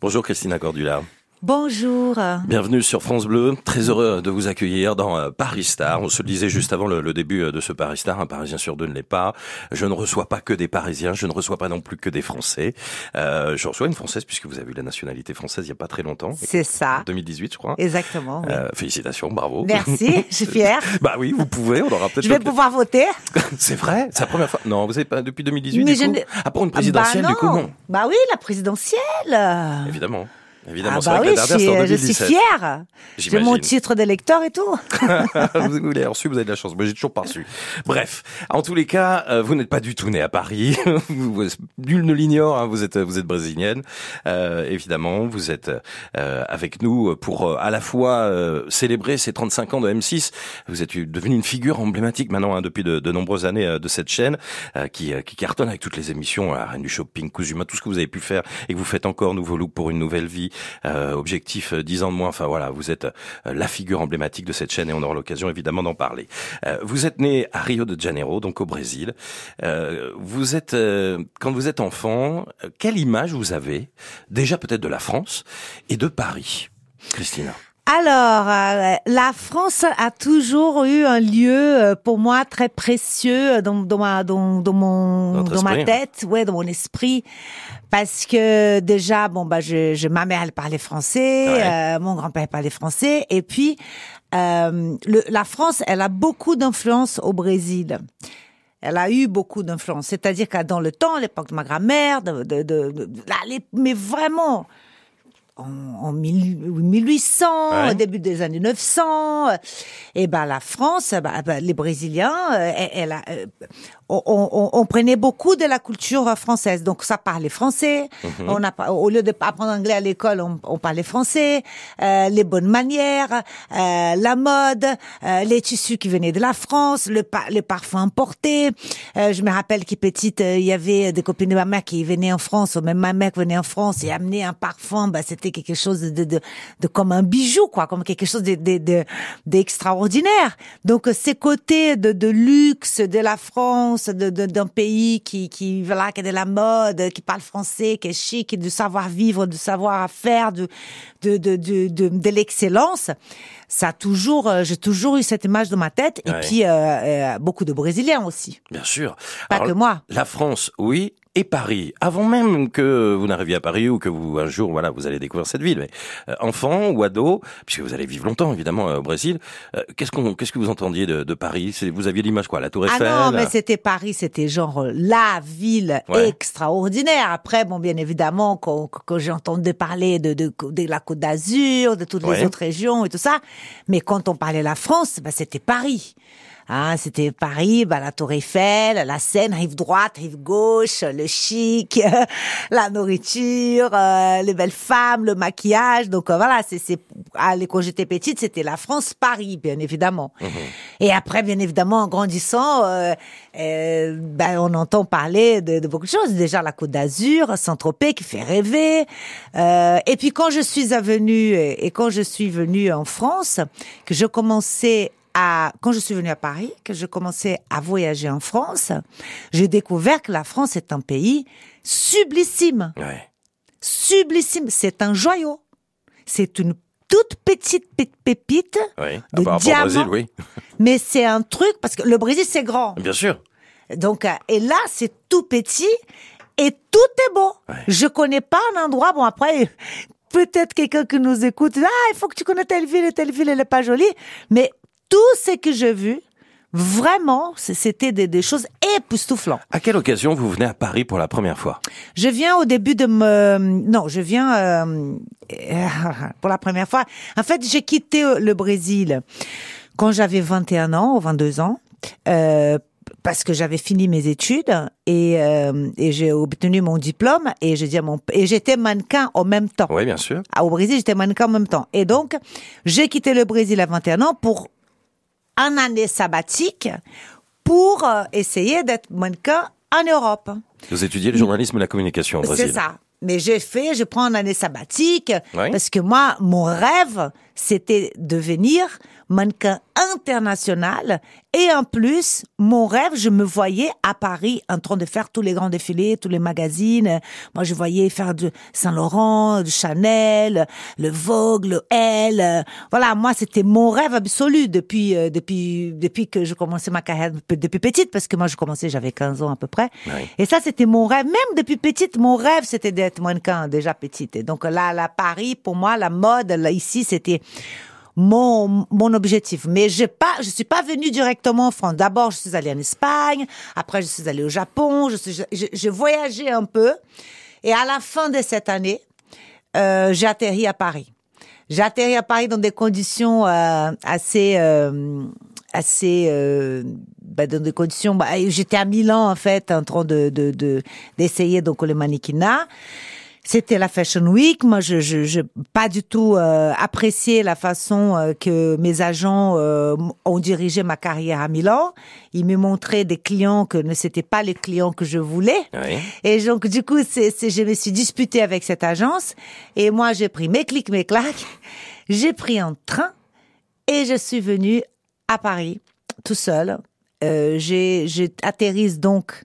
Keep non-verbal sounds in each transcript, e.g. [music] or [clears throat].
Bonjour Christina Cordula. Bonjour. Bienvenue sur France Bleu. Très heureux de vous accueillir dans euh, Paris Star. On se le disait juste avant le, début euh, de ce Paris Star. Un Parisien sur deux ne l'est pas. Je ne reçois pas que des Parisiens. Je ne reçois pas non plus que des Français. Euh, je reçois une Française puisque vous avez eu la nationalité française il n'y a pas très longtemps. C'est ça. 2018, je crois. Exactement. Oui. Euh, félicitations, bravo. Merci. [laughs] Je suis fière. bah oui, vous pouvez. On aura peut-être. Je vais pouvoir voter. [laughs] C'est vrai. C'est la première fois. Non, vous n'avez pas depuis 2018. Mais du coup. Ah, pour une présidentielle, bah du coup, non. Bah oui, la présidentielle. Évidemment. Évidemment, ah bah oui, je suis, je suis fière. J'ai mon titre d'électeur et tout. [laughs] vous l'avez reçu, vous avez de la chance. Moi, j'ai toujours pas reçu. Bref, en tous les cas, euh, vous n'êtes pas du tout né à Paris. [laughs] Nul ne l'ignore. Hein, vous êtes, vous êtes brésilienne. Euh, évidemment, vous êtes euh, avec nous pour euh, à la fois euh, célébrer ces 35 ans de M6. Vous êtes devenue une figure emblématique maintenant hein, depuis de, de, nombreuses années de cette chaîne qui, qui cartonne avec toutes les émissions, la Reine du Shopping, Kuzuma, tout ce que vous avez pu faire et que vous faites encore Nouveau Look pour une nouvelle vie. Euh, objectif 10 euh, ans de moins. Enfin voilà, vous êtes euh, la figure emblématique de cette chaîne et on aura l'occasion évidemment d'en parler. vous êtes né à Rio de Janeiro, donc au Brésil. vous êtes quand vous êtes enfant, quelle image vous avez déjà peut-être de la France et de Paris, Christina alors, la France a toujours eu un lieu pour moi très précieux dans, dans ma dans, dans mon dans, ma tête, ouais, dans mon esprit. Parce que déjà bon bah je, je ma mère elle parlait français, euh, mon grand-père parlait français. Et puis euh, le, la France elle a beaucoup d'influence au Brésil. Elle a eu beaucoup d'influence, c'est-à-dire que dans le temps, l'époque de ma grand-mère, de, de, de, mais vraiment en, en 1800, au début des années 900, et ben la France, bah, bah, les Brésiliens, euh, elle, elle a, euh, on, on, on, prenait beaucoup de la culture française. Donc ça parlait français. Mhm. On a, au lieu de apprendre anglais à l'école, on, on, parlait français. Euh, les bonnes manières, euh, la mode, euh, les tissus qui venaient de la France, le les parfums importés. Euh, je me rappelle qu'à petite, il y avait des copines de ma mère qui venaient en France, ou même ma mère qui venait en France et amenait un parfum. Bah, c'était quelque chose de, de, de, comme un bijou, quoi, comme quelque chose d'extraordinaire. De, de, Donc ces côtés de, de luxe de la France d'un pays qui, qui, voilà, qui a de la mode, qui parle français, qui est chic, du savoir-vivre, du savoir-faire, de, de, de, de, de, l'excellence. Ça a toujours, euh, j'ai toujours eu cette image dans ma tête. Et puis, euh, euh, beaucoup de Brésiliens aussi. Bien sûr. Pas que moi. La France, oui, et Paris, avant même que vous n'arriviez à Paris ou que vous un jour voilà vous allez découvrir cette ville, mais euh, enfant ou ado, puisque vous allez vivre longtemps évidemment euh, au Brésil, euh, qu'est-ce qu'on qu'est-ce que vous entendiez de, de Paris? Vous aviez l'image quoi, la Tour Eiffel Ah non, mais c'était Paris, c'était genre la ville extraordinaire. Après, bon, bien évidemment, quand, quand j'ai entendu parler de, de, de la Côte d'Azur, de toutes les autres régions et tout ça, mais quand on parlait la France, bah, c'était Paris. Hein, c'était Paris, bah, la Tour Eiffel, la Seine, rive droite, rive gauche, le chic, [laughs] la nourriture, euh, les belles femmes, le maquillage. Donc euh, voilà, c'est c'est quand j'étais petite, c'était la France Paris, bien évidemment. Mhm. Et après, bien évidemment, en grandissant, euh, ben, on entend parler de, de, beaucoup de choses. Déjà la Côte d'Azur, Saint-Tropez qui fait rêver. et puis quand je suis venue et quand je suis venue en France, que je commençais quand je suis venue à Paris, que je commençais à voyager en France, j'ai découvert que la France est un pays sublissime. Sublissime. C'est un joyau. C'est une toute petite pépite oui. de diamant. Brésil, oui. [laughs] Mais c'est un truc parce que le Brésil c'est grand. Bien sûr. Donc euh, et là c'est tout petit et tout est beau. Je connais pas un endroit bon après [laughs] peut-être quelqu'un qui nous écoute ah il faut que tu connais telle ville et telle ville elle est pas jolie mais tout ce que j'ai vu, vraiment, c'était des, choses époustouflantes. À quelle occasion vous venez à Paris pour la première fois? Je viens au début de me... Non, je viens euh, [laughs] pour la première fois. En fait, j'ai quitté euh, le Brésil quand j'avais 21 ans ou 22 ans. Euh, parce que j'avais fini mes études et, euh, et j'ai obtenu mon diplôme et dis mon et j'étais mannequin en même temps. Oui, bien sûr. Ah, au Brésil, j'étais mannequin en même temps. Et donc, j'ai quitté le Brésil à 21 ans pour un année sabbatique pour euh, essayer d'être mannequin en Europe. Vous étudiez le journalisme et la communication au Brésil. C'est ça. Mais j'ai fait, je prends une année sabbatique parce que moi, mon rêve, c'était de venir mannequin international. Et en plus, mon rêve, je me voyais à Paris en train de faire tous les grands défilés, tous les magazines. Moi, je voyais faire du Saint Laurent, du Chanel, le Vogue, le Elle. Voilà, moi, c'était mon rêve absolu depuis euh, depuis depuis que je commençais ma carrière depuis petite, parce que moi, je commençais, j'avais 15 ans à peu près. Et ça, c'était mon rêve. Même depuis petite, mon rêve, c'était d'être mannequin déjà petite. Et donc là, là, Paris, pour moi, la mode, là, ici, c'était mon, mon objectif. Mais je pas, je suis pas venue directement en France. D'abord, je suis allée en Espagne. Après, je suis allée au Japon. Je suis, je, je voyageais un peu. Et à la fin de cette année, euh, j'ai atterri à Paris. J'ai atterri à Paris dans des conditions euh, assez, euh, assez, euh, bah, dans des conditions. Bah, J'étais à Milan en fait, en train de d'essayer de, donc le mannequinat. C'était la Fashion Week. Moi, je, je, je pas du tout euh, apprécié la façon euh, que mes agents euh, ont dirigé ma carrière à Milan. Ils me montraient des clients que ne c'était pas les clients que je voulais. Oui. Et donc, du coup, c'est, je me suis disputée avec cette agence. Et moi, j'ai pris mes clics, mes claques. J'ai pris un train et je suis venue à Paris tout seul. Euh, j'ai, j'ai atterrisse donc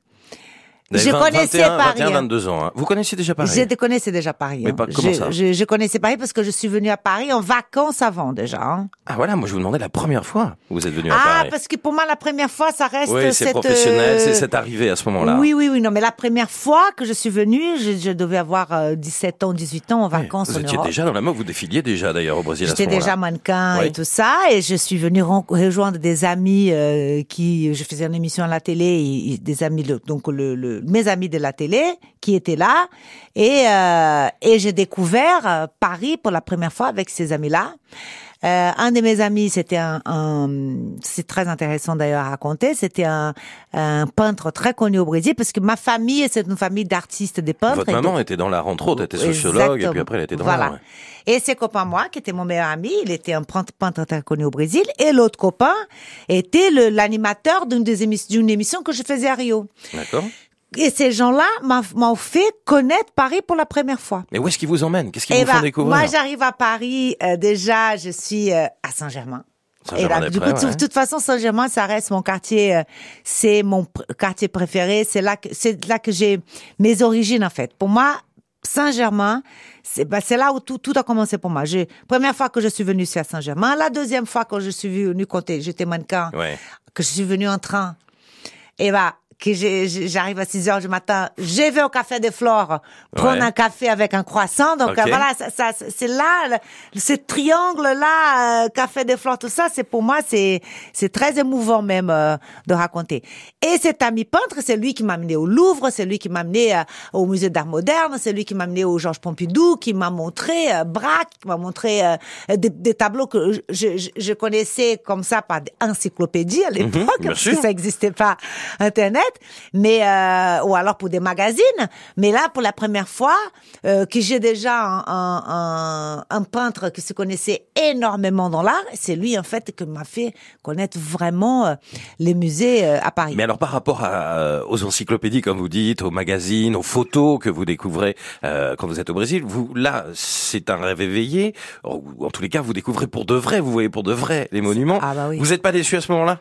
je connaissais Paris. 21, 22 ans. Hein. Vous connaissiez déjà Paris Je connaissais déjà Paris. Mais pas, comment je, ça je, je, connaissais Paris parce que je suis venue à Paris en vacances avant déjà. Hein. Ah voilà, moi je vous demandais la première fois où vous êtes venu à ah, Paris. Ah parce que pour moi la première fois ça reste oui, c'est professionnel, c'est cette arrivée à ce moment-là. Oui oui oui non mais la première fois que je suis venue, je, je devais avoir 17 ans, 18 ans en vacances oui, Vous étiez déjà dans la mode, vous défiliez déjà d'ailleurs au Brésil à ce J'étais déjà mannequin oui. et tout ça et je suis venue rejoindre des amis euh, qui je faisais une émission à la télé et, des amis donc le, le, mes amis de la télé qui était là et euh, et j'ai découvert euh, Paris pour la première fois avec ces amis-là. Euh, un de mes amis, c'était un, un c'est très intéressant d'ailleurs à raconter, c'était un, un, peintre très connu au Brésil parce que ma famille, c'est une famille d'artistes, des peintres. Votre maman était dans l'art entre autres, elle était sociologue Exactement. et puis après elle était dans voilà. l'art. Et ses copains, moi, qui était mon meilleur ami, il était un peintre très connu au Brésil, et l'autre copain était l'animateur d'une d'une émission que je faisais à Rio. D'accord. Et ces gens-là m'ont fait connaître Paris pour la première fois. Mais où est-ce qu'ils vous emmènent? Qu'est-ce qu'ils vous bah, font découvrir? Moi, j'arrive à Paris. Euh, déjà, je suis euh, à Saint-Germain. Et là, du coup, ouais. de toute façon, Saint-Germain, ça reste mon quartier. Euh, c'est mon quartier préféré. C'est là que c'est là que j'ai mes origines en fait. Pour moi, Saint-Germain, c'est bah, là où tout, tout a commencé pour moi. J'ai première fois que je suis venue, c'est à Saint-Germain. La deuxième fois que je suis venue compter, j'étais mannequin, ouais. que je suis venue en train. Et bah que j'arrive à 6 heures du matin, je vais au café des Flores prendre Ouais. un café avec un croissant. Donc voilà, ça, ça, c'est là, le- ce triangle là, euh, café des Flores, tout ça, c'est pour moi, c'est c'est très émouvant même euh, de raconter. Et cet ami peintre, c'est lui qui m'a amené au Louvre, c'est lui qui m'a amené euh, au musée d'art moderne, c'est lui qui m'a amené au Georges Pompidou, qui m'a montré euh, Braque, qui m'a montré euh, des, des tableaux que je, je, je connaissais comme ça par des encyclopédies à l'époque, bien parce que ça n'existait pas Internet, mais euh, ou alors pour des magazines. Mais là, pour la première fois, euh, que j'ai déjà un, un, un, peintre qui se connaissait énormément dans l'art, c'est lui en fait qui m'a fait connaître vraiment euh, les musées euh, à Paris. Mais alors par rapport à, euh, aux encyclopédies, comme vous dites, aux magazines, aux photos que vous découvrez euh, quand vous êtes au Brésil, vous là, c'est un rêve éveillé. En tous les cas, vous découvrez pour de vrai, vous voyez pour de vrai les monuments. Ah bah oui. Vous n'êtes pas déçu à ce moment-là?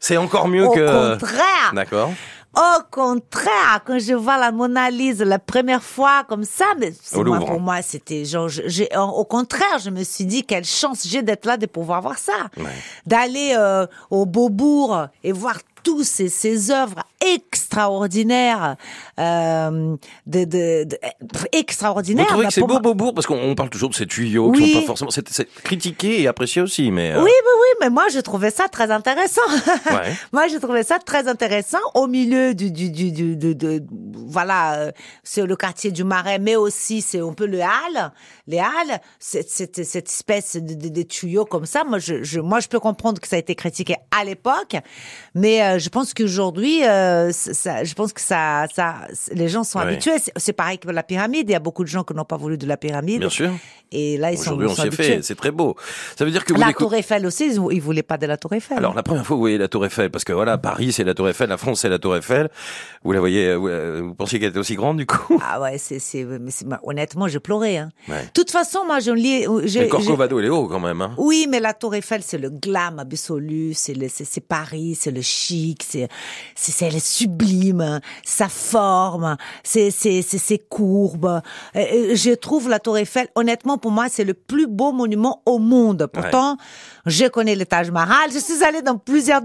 C'est encore mieux Au que. contraire. D'accord. Au contraire, quand je vois la Mona Lisa la première fois comme ça, mais c'est Au moi, pour moi, c'était genre, j'ai, au contraire, je me suis dit quelle chance j'ai d'être là de pouvoir voir ça, Ouais. d'aller euh, au Beaubourg et voir tous ces, ces œuvres extraordinaires, euh, de, de, de- Vous extraordinaires. trouvez Bah, que c'est beau moi- Beaubourg parce qu'on on parle toujours de ces tuyaux qui Oui. sont pas forcément c'est, critiqué et apprécié aussi, mais euh, Oui, oui, oui, mais moi, je trouvais ça très intéressant. [laughs] Ouais. moi, je trouvais ça très intéressant au milieu du, du, du, du de, de- voilà, euh, c'est le quartier du Marais, mais aussi c'est un peu le Halles, les Halles, cette, cette, cette espèce de, de, de tuyau comme ça. Moi, je, je, moi, je peux comprendre que ça a été critiqué à l'époque, mais euh, je pense qu'aujourd'hui, euh, euh, ça, je pense que ça, ça, les gens sont habitués. C'est pareil que la pyramide. Il y a beaucoup de gens qui n'ont pas voulu de la pyramide. Bien sûr. Et là, ils sont, Aujourd'hui, on s'est fait. C'est très beau. Ça veut dire que vous la Tour Eiffel aussi, ils voulaient pas de la Tour Eiffel. Alors la première fois, vous voyez la Tour Eiffel, parce que voilà, Paris c'est la Tour Eiffel, la France c'est la Tour Eiffel. Vous la voyez, vous, vous pensiez qu'elle était aussi grande du coup? Ah ouais, c'est, c'est, honnêtement, je pleurais. Hein. De toute façon, moi, je lis. Le Corcovado, est haut quand même. Hein. Oui, mais la Tour Eiffel, c'est le glam absolu, c'est c'est, Paris, c'est le chic, c'est, c'est, c'est sublime, sa forme, c'est, c'est ses courbes. Je trouve la Tour Eiffel, honnêtement, pour moi, c'est le plus beau monument au monde. Pourtant, je connais le Taj Mahal. Je suis allée dans plusieurs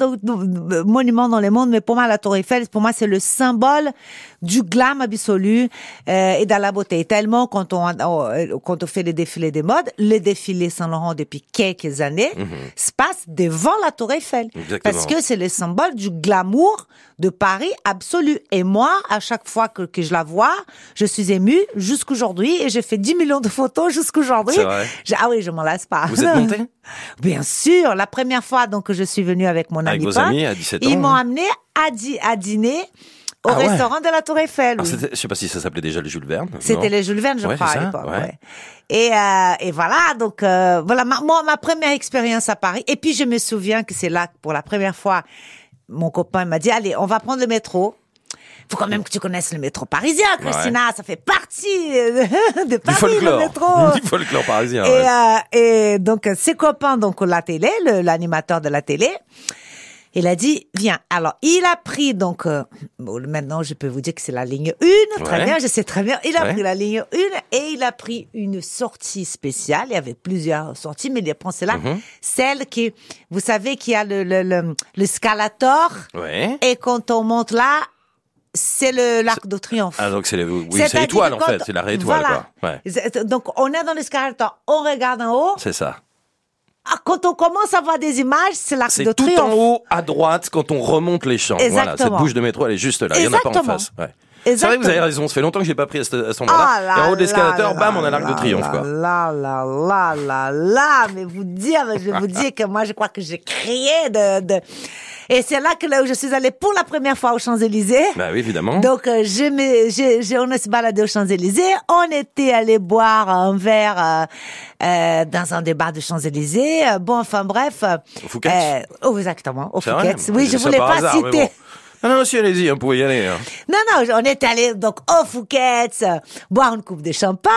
monuments dans le monde, mais pour moi, la Tour Eiffel, pour moi, c'est le symbole du glam absolu euh, et de la beauté. Tellement quand on euh, quand on fait les défilés des modes, les défilés Saint Laurent depuis quelques années mhm. se passe devant la Tour Eiffel parce que c'est le symbole du glamour de Paris absolu. Et moi, à chaque fois que, que je la vois, je suis émue jusqu'aujourd'hui et j'ai fait 10 millions de photos jusqu'aujourd'hui. Ah oui, je m'en lasse pas. Vous êtes montée? [laughs] Bien sûr. La première fois donc que je suis venue avec mon avec ami vos amis à 17 ans. Ils m'ont amené à, à dîner au ah restaurant de la Tour Eiffel. Oui. Je sais pas si ça s'appelait déjà le Jules Verne. C'était le Jules Verne, je crois, à l'époque. Ouais. Et, euh, et voilà, donc euh, voilà, ma, moi, ma première expérience à Paris. Et puis je me souviens que c'est là, pour la première fois, mon copain m'a dit, allez, on va prendre le métro faut quand même que tu connaisses le métro parisien, Christina. Ça fait partie [laughs] de Paris, folklore. le métro. [laughs] Du folklore parisien. Et, euh, et donc, ses copains, donc, la télé, l'animateur de la télé, il a dit, viens. Alors, il a pris donc, euh, maintenant je peux vous dire que c'est la ligne 1, très bien, je sais très bien. Il a pris la ligne 1 et il a pris une sortie spéciale. Il y avait plusieurs sorties, mais il prend celle-là, celle qui, vous savez, qui a le, le, le, le scalator. Ouais. Et quand on monte là, c'est le l'arc de triomphe. Ah donc c'est oui, l'étoile en fait, c'est la réétoile quoi. Ouais. Donc on est dans l'escalator, on regarde en haut. C'est ça. Ah, quand on commence à voir des images, c'est l'arc de triomphe. C'est tout en haut à droite quand on remonte les champs. Exactement. Voilà, cette bouche de métro, elle est juste là. Il n'y en a pas en face. Ouais. C'est vrai que vous avez raison. Ça fait longtemps que j'ai pas pris à, ce, endroit-là. Ah et en haut de l'escalator, bam, on a l'arc de triomphe, quoi. Là, là, là, là, là, mais vous dire, je vais vous dire que moi, je crois que j'ai crié de, de, et c'est là que là où je suis allée pour la première fois aux Champs-Élysées. Bah oui, évidemment. Donc, euh, j'ai, j'ai, on s'est baladé aux Champs-Élysées. On était allé boire un verre euh, euh, dans un débat de Champs-Élysées. Bon, enfin bref. Au Fouquet. oh, exactement, au Fouquet. Oui, je voulais pas citer. Ah non, si, allez-y, on pouvait y aller. Hein. Non, non, on est allé donc au Fouquet's, boire une coupe de champagne.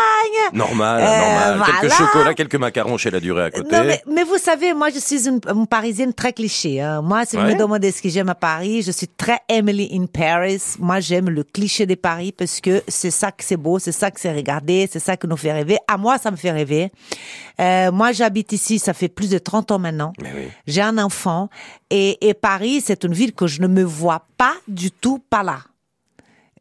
Normal, euh, normal. Quelques chocolats, quelques macarons chez la durée à côté. Non, mais, mais vous savez, moi, je suis une, Parisienne très cliché. Hein. Moi, si vous me demandez ce que j'aime à Paris, je suis très Emily in Paris. Moi, j'aime le cliché de Paris parce que c'est ça que c'est beau, c'est ça que c'est regardé, c'est ça qui nous fait rêver. À moi, ça me fait rêver. Euh, moi, j'habite ici, ça fait plus de 30 ans maintenant. Oui. J'ai un enfant et, et Paris, c'est une ville que je ne me vois pas du tout pas là.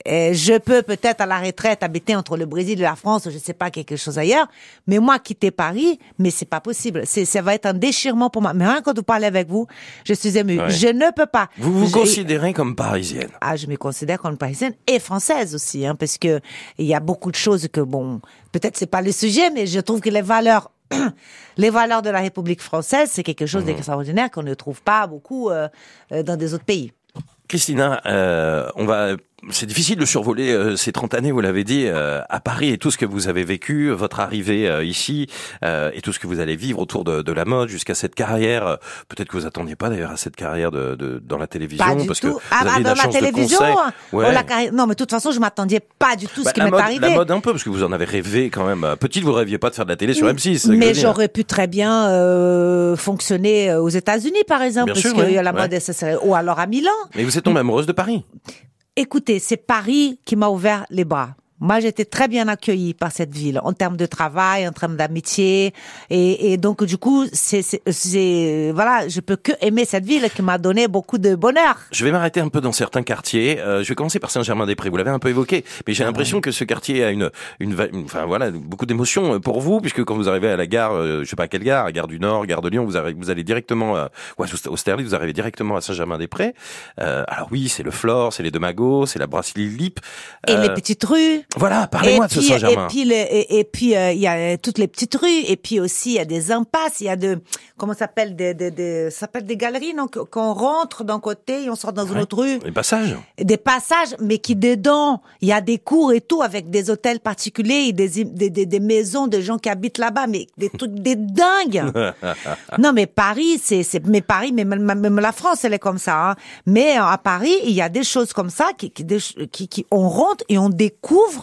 Et je peux peut-être à la retraite habiter entre le Brésil et la France, je sais pas quelque chose ailleurs, mais moi quitter Paris, mais c'est pas possible. C'est ça va être un déchirement pour moi. Mais rien quand vous parlez avec vous, je suis émue. Je ne peux pas. Vous vous considérez comme parisienne Ah, je me considère comme parisienne et française aussi, hein, parce que il y a beaucoup de choses que bon, peut-être c'est pas le sujet, mais je trouve que les valeurs [clears throat] les valeurs de la République française, c'est quelque chose d'extraordinaire qu'on ne trouve pas beaucoup euh, euh, dans des autres pays. Christina, euh, on va c'est difficile de survoler euh, ces 30 années, vous l'avez dit, euh, à Paris et tout ce que vous avez vécu, votre arrivée euh, ici et tout ce que vous allez vivre autour de, de la mode jusqu'à cette carrière. Peut-être que vous attendiez pas d'ailleurs à cette carrière de, de, dans la télévision, pas du parce tout. que vous ah, ah dans la, télévision. Ouais. Oh, la carrière... Non, mais de toute façon, je m'attendais pas du tout ce bah, qui m'est arrivé. La mode un peu, parce que vous en avez rêvé quand même. Petite, vous rêviez pas de faire de la télé sur M6. Mais j'aurais pu très bien fonctionner aux États-Unis, par exemple, parce qu'il y a la mode, ou alors à Milan. Mais vous êtes tombée amoureuse de Paris. Écoutez, c'est Paris qui m'a ouvert les bras. Moi, j'étais très bien accueillie par cette ville en termes de travail, en termes d'amitié, et, et, donc du coup, c'est, voilà, je peux que aimer cette ville qui m'a donné beaucoup de bonheur. Je vais m'arrêter un peu dans certains quartiers. Euh, je vais commencer par Saint-Germain-des-Prés. Vous l'avez un peu évoqué, mais j'ai l'impression que ce quartier a une, une, enfin voilà, beaucoup d'émotions euh, pour vous, puisque quand vous arrivez à la gare, euh, je sais pas à quelle gare, gare du Nord, gare de Lyon, vous, arrivez, vous allez directement, euh, ouais, au Sterling, vous arrivez directement à Saint-Germain-des-Prés. Euh, alors oui, c'est le Flore, c'est les Deux Magots, c'est la brasserie Lip. Et les petites rues. Voilà, parlez-moi de ce Saint-Germain. Et puis, et, puis euh, il y a toutes les petites rues, et puis aussi il y a des impasses, il y a de comment ça s'appelle des, des, des ça s'appelle des galeries, non Qu'on rentre d'un côté et on sort dans une autre rue. Des passages. Des passages, mais qui dedans il y a des cours et tout avec des hôtels particuliers, et des, des, des, des maisons de gens qui habitent là-bas, mais des trucs des dingues. [laughs] non mais Paris, c'est c'est mais Paris, mais même, même la France, elle est comme ça. Hein. Mais à Paris, il y a des choses comme ça qui, qui, qui, qui on rentre et on découvre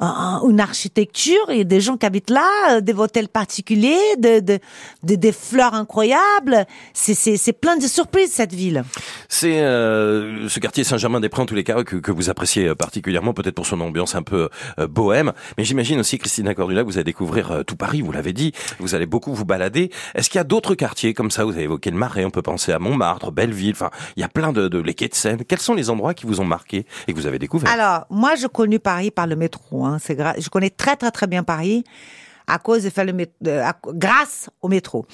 une architecture et des gens qui habitent là, euh, des hôtels particuliers, de, de, des fleurs incroyables. C'est, plein de surprises cette ville. C'est euh, ce quartier Saint-Germain-des-Prés en tous les cas que, que vous appréciez particulièrement, peut-être pour son ambiance un peu euh, bohème. Mais j'imagine aussi Christina Cordula, vous allez découvrir tout Paris, vous l'avez dit. Vous allez beaucoup vous balader. Est-ce qu'il y a d'autres quartiers comme ça? Vous avez évoqué le Marais, on peut penser à Montmartre, Belleville. Enfin, il y a plein de, de les quais de Seine. Quels sont les endroits qui vous ont marqué et que vous avez découvert Alors, moi, je connais Paris par le métro. Hein. Hein, c'est je connais très très très bien Paris à cause de faire le grâce au métro.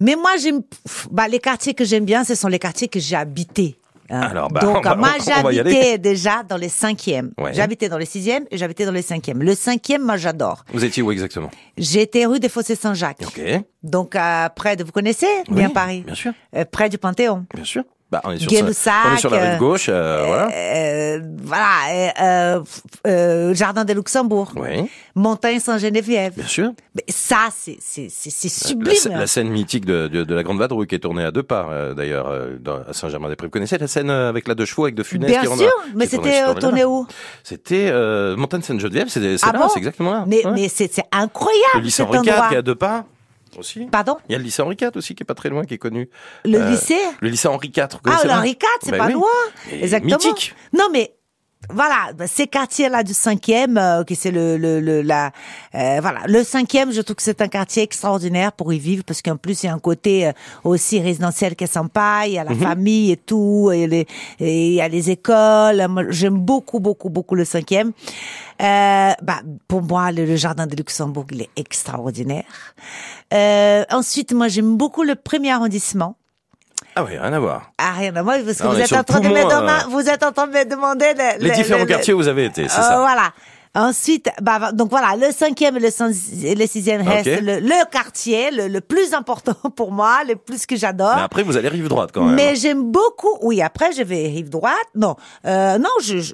Mais moi, j'aime, bah, les quartiers que j'aime bien, ce sont les quartiers que j'ai habités. Hein. Alors, bah, Donc, moi, j'habitais déjà dans les cinquièmes. J'habitais dans les sixièmes et j'habitais dans les cinquièmes. Le cinquième, moi, j'adore. Vous étiez où exactement? J'étais rue des Fossés Saint-Jacques. Ok. Donc, euh, près de, vous connaissez bien Paris? Bien sûr. Euh, près du Panthéon. Bien sûr. Bah, on est sur, on est sur la rive gauche, euh, voilà. Euh, voilà, euh, euh, Jardin de Luxembourg. Oui. Montagne Saint-Geneviève. Bien sûr. Mais ça, c'est c'est c'est sublime. La, scène mythique de, de, de, la Grande Vadrouille qui est tournée à deux pas, euh, d'ailleurs, à Saint-Germain-des-Prés. Vous connaissez la scène avec la deux chevaux avec de Funès Bien sûr, mais c'était tourné où? C'était Montagne Sainte-Geneviève, c'est ah là, c'est exactement là. Mais mais c'est incroyable. Le lycée Henri IV qui est à deux pas aussi. Pardon? Il y a le lycée Henri IV aussi qui est pas très loin, qui est connu. Le euh, lycée? Le lycée Henri IV. Ah, le Henri IV, c'est ben pas loin. Exactement. Mythique. Non, mais voilà, ces quartiers-là du cinquième, euh, qui c'est le, le, le la, euh, voilà, le cinquième, je trouve que c'est un quartier extraordinaire pour y vivre parce qu'en plus il y a un côté euh, aussi résidentiel qui est sympa, il y a la mhm. famille et tout, et, les, et il y a les écoles. J'aime beaucoup, beaucoup, beaucoup le cinquième. Euh, bah, pour moi, le, jardin de Luxembourg, il est extraordinaire. Euh, ensuite, moi, j'aime beaucoup le premier arrondissement. Ah oui, rien à voir. Ah, rien à voir, parce que vous êtes, en train de me demander, vous êtes en train de me demander les, différents quartiers où vous avez été, c'est ça. Voilà. Ensuite, bah, donc voilà, le cinquième et le, le sixième reste le, le, quartier, le, le, plus important [laughs] pour moi, le plus que j'adore. Mais après, vous allez rive droite quand même. Mais j'aime beaucoup. Oui, après, je vais rive droite. Non, euh, non, je,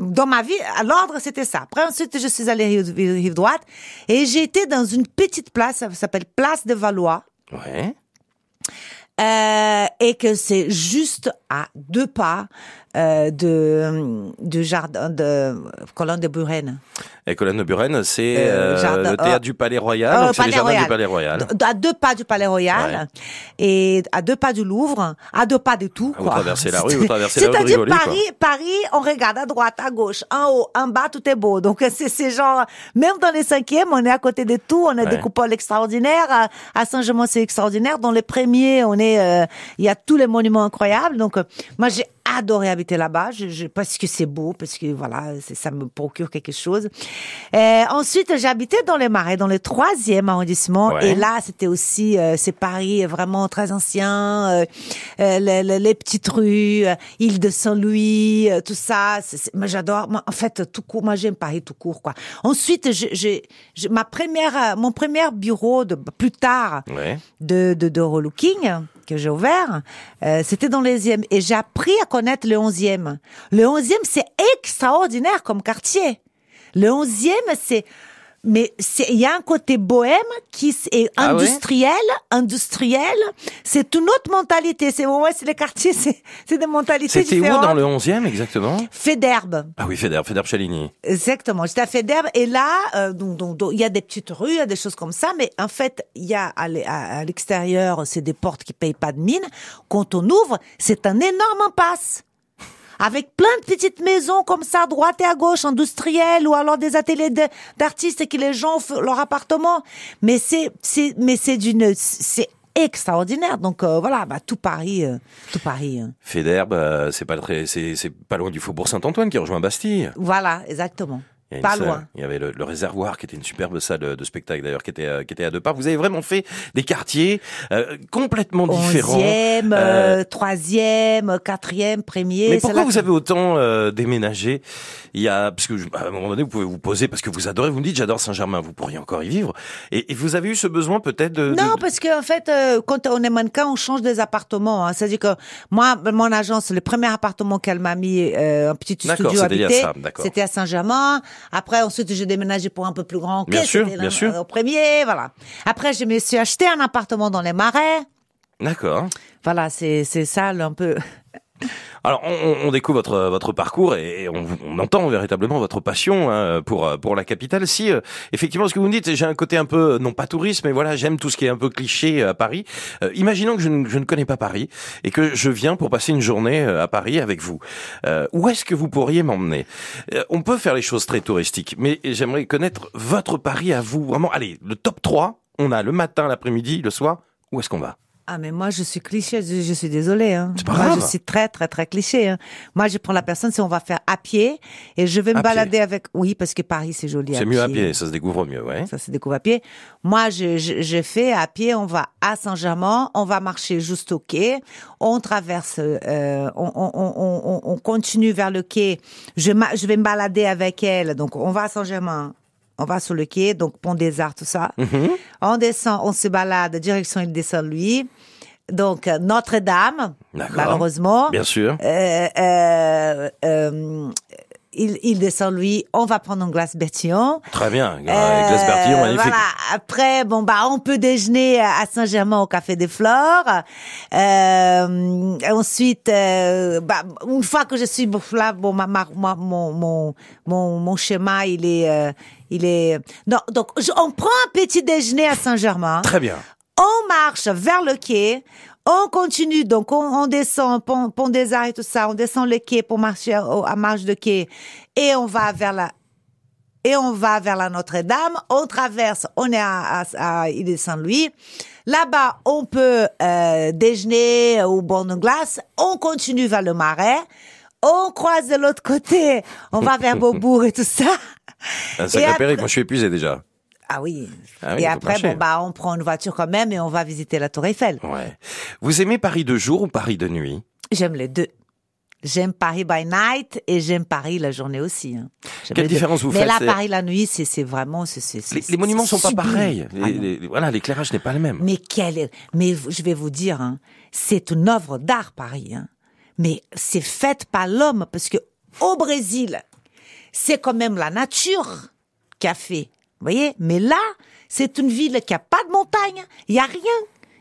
dans ma vie, à l'ordre, c'était ça. Après, ensuite, je suis allée rive, rive droite et j'ai été dans une petite place, ça s'appelle Place de Valois. Ouais. Euh, et que c'est juste à deux pas euh, de du jardin de Colonne de Buren. Et Colonne de Buren, c'est euh, euh le théâtre du Palais Royal. donc c'est les jardins du Palais Royal. À deux pas du Palais Royal et à deux pas du Louvre, à deux pas de tout. Quoi. Vous traversez la rue, vous traversez la rue C'est-à-dire Paris, Paris, on regarde à droite, à gauche, en haut, en bas, tout est beau. Donc c'est ces genre, même dans les cinquièmes, on est à côté de tout. On a des coupoles extraordinaires. À, Saint-Germain, c'est extraordinaire. Dans les premiers, on est, euh, il y a tous les monuments incroyables. Donc moi, j'ai adoré habiter là-bas, je, je, parce que c'est beau, parce que voilà, ça me procure quelque chose. Euh, ensuite, j'habitais dans les Marais, dans le troisième arrondissement, et là, c'était aussi, euh, c'est Paris vraiment très ancien, euh, euh les, les, petites rues, euh, île de Saint-Louis, tout ça. Moi, j'adore. En fait, tout court, moi, j'aime Paris tout court, quoi. Ensuite, j'ai ma première, mon premier bureau de plus tard ouais. de de, de relooking que j'ai ouvert, euh, c'était dans le 11e. Et j'ai appris à connaître le 11e. Le 11e, c'est extraordinaire comme quartier. Le 11e, c'est mais il y a un côté bohème qui est ah industriel, industriel. C'est une autre mentalité. C'est ouais, c'est les quartiers, [laughs] c'est c'est des mentalités C'était où dans le 11e exactement? Féderbe. Ah oui, Féderbe, Féderbe Chaligny. Exactement. J'étais à Féderbe et là, euh, donc il y a des petites rues, il y a des choses comme ça, mais en fait, il y a à l'extérieur, c'est des portes qui payent pas de mine. Quand on ouvre, c'est un énorme impasse avec plein de petites maisons comme ça, à droite et à gauche, industrielles, ou alors des ateliers d'artistes qui les gens font leur appartement. Mais c'est, c'est, mais c'est d'une, c'est extraordinaire. Donc euh, voilà, bah, tout Paris, euh, tout Paris. Hein. Fédère, bah, c'est pas très, c'est, c'est pas loin du Faubourg Saint-Antoine qui rejoint Bastille. Voilà, exactement. Pas loin. Il y avait le, réservoir qui était une superbe salle de spectacle d'ailleurs qui était euh, qui était à deux pas. Vous avez vraiment fait des quartiers euh, complètement différents. Onzième, euh, troisième, quatrième, premier. Mais pourquoi vous avez autant déménagé? Il y a parce que à un moment donné vous pouvez vous poser parce que vous adorez. Vous me dites j'adore Saint-Germain. Vous pourriez encore y vivre. Et, vous avez eu ce besoin peut-être de, Non parce que en fait quand on est mannequin on change des appartements. Hein. C'est-à-dire que moi mon agence le premier appartement qu'elle m'a mis un petit studio habité c'était à Saint-Germain. Après, ensuite, j'ai déménagé pour un peu plus grand. Bien sûr, bien sûr. Au premier, voilà. Après, je me suis acheté un appartement dans les marais. D'accord. Voilà, c'est c'est ça un peu. Alors, on, on, découvre votre votre parcours et on, on entend véritablement votre passion hein, pour pour la capitale. Si euh, effectivement, ce que vous me dites, j'ai un côté un peu non pas touriste, mais voilà, j'aime tout ce qui est un peu cliché euh, à Paris. Euh, imaginons que je ne, je ne, connais pas Paris et que je viens pour passer une journée à Paris avec vous. où est-ce que vous pourriez m'emmener? On peut faire les choses très touristiques, mais j'aimerais connaître votre Paris à vous. Vraiment, allez, le top 3, on a le matin, l'après-midi, le soir. Où est-ce qu'on va? Ah mais moi je suis cliché, je, suis désolée. Hein. Pas moi grave. je suis très très très cliché. Hein. Moi je prends la personne si on va faire à pied et je vais me balader avec. Oui parce que Paris c'est joli. C'est mieux à pied, ça se découvre mieux, ouais. Ça se découvre à pied. Moi je, je, je fais à pied, on va à Saint-Germain, on va marcher juste au quai, on traverse, euh, on, on, on, on, continue vers le quai. Je, je vais me balader avec elle, donc on va à Saint-Germain, on va sur le quai, donc Pont des Arts, tout ça. Mhm. On descend, on se balade, direction il descend lui. Donc euh, Notre-Dame, malheureusement. Bien sûr. Euh, euh, euh, il, il, descend lui, on va prendre une glace Bertillon. Très bien, glace Bertillon, magnifique. Voilà. Après, bon bah, on peut déjeuner à Saint-Germain au Café des Fleurs. Euh, ensuite, bah, une fois que je suis là, bon, ma, ma, mon, mon, mon, mon schéma, il est, il est. Non, donc on prend un petit déjeuner à Saint-Germain. Très bien on marche vers le quai, on continue, donc on, descend pont, pont, des Arts et tout ça, on descend le quai pour marcher à marche de quai et on va vers la et on va vers la Notre-Dame, on traverse, on est à, à, à île Saint-Louis. Là-bas, on peut euh, déjeuner au bord de glace, on continue vers le Marais, on croise de l'autre côté, on va vers [laughs] Beaubourg et tout ça. Un sacré moi je suis épuisé déjà. Ah oui. Ah et après, bon, bah, on prend une voiture quand même et on va visiter la Tour Eiffel. Ouais. Vous aimez Paris de jour ou Paris de nuit? J'aime les deux. J'aime Paris by night et j'aime Paris la journée aussi. Hein. Quelle différence vous faites Mais là, Paris la nuit, c'est vraiment... c'est les, les, monuments sont pas pareils. Ah voilà, l'éclairage n'est pas le même. Mais quel... Mais je vais vous dire, hein, c'est une œuvre d'art, Paris. Hein. Mais c'est fait par l'homme, parce que au Brésil, c'est quand même la nature qui a fait vous voyez? Mais là, c'est une ville qui a pas de montagne, il y a rien.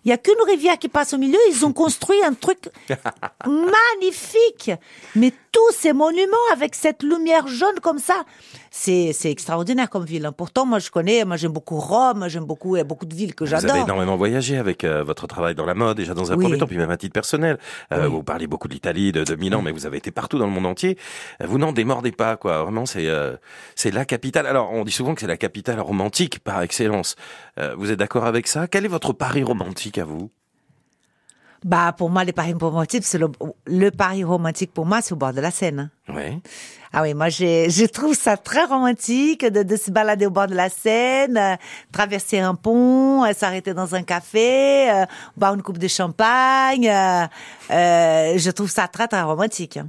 Il y a qu'une rivière qui passe au milieu. Ils ont construit un truc [laughs] magnifique. Mais tous ces monuments avec cette lumière jaune comme ça, c'est c'est extraordinaire comme ville. Hein. Pourtant, moi je connais, moi j'aime beaucoup Rome, j'aime beaucoup, il y a beaucoup de villes que j'adore. Vous avez énormément voyagé avec euh, votre travail dans la mode, déjà dans un premier temps, puis même à titre personnel. Euh, Vous parlez beaucoup de l'Italie, de, de, Milan, mais vous avez été partout dans le monde entier. Euh, vous n'en démordez pas, quoi. Vraiment, c'est euh, c'est la capitale. Alors, on dit souvent que c'est la capitale romantique par excellence. Euh, vous êtes d'accord avec ça? Quel est votre Paris romantique à vous? Bah, pour moi, le Paris romantique, c'est le, le, Paris romantique pour moi, c'est au bord de la Seine. Oui. Ah oui, moi, je trouve ça très romantique de, de, se balader au bord de la Seine, euh, traverser un pont, euh, s'arrêter dans un café, euh, boire une coupe de champagne. Je trouve ça très, très romantique.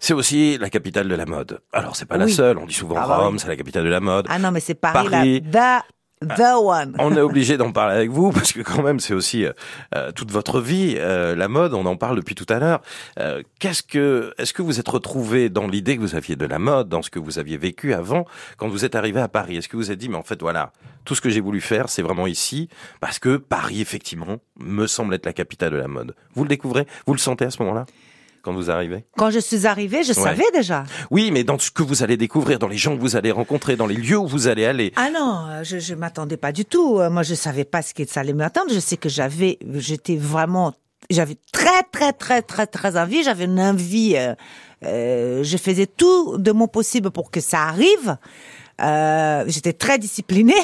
C'est aussi la capitale de la mode. Alors, c'est pas la seule. On dit souvent ah bah Rome, c'est la capitale de la mode. Ah non, mais c'est Paris, Paris la, The one. on est obligé d'en parler avec vous parce que quand même c'est aussi euh, euh, toute votre vie, euh, la mode. On en parle depuis tout à l'heure. Qu'est-ce que, est-ce que vous êtes retrouvé dans l'idée que vous aviez de la mode, dans ce que vous aviez vécu avant, quand vous êtes arrivé à Paris? Est-ce que vous vous êtes dit mais en fait voilà, tout ce que j'ai voulu faire, c'est vraiment ici parce que Paris effectivement me semble être la capitale de la mode. Vous le découvrez, vous le sentez à ce moment-là? Quand vous arrivez Quand je suis arrivée, je savais déjà. Oui, mais dans ce que vous allez découvrir, dans les gens que vous allez rencontrer, dans les lieux où vous allez aller. Ah non, je je m'attendais pas du tout. Euh, moi, je savais pas ce qui allait m'attendre. Je sais que j'avais, j'étais vraiment, j'avais très très très très très envie. J'avais une envie. Euh, euh, je faisais tout de mon possible pour que ça arrive. Euh, j'étais très disciplinée,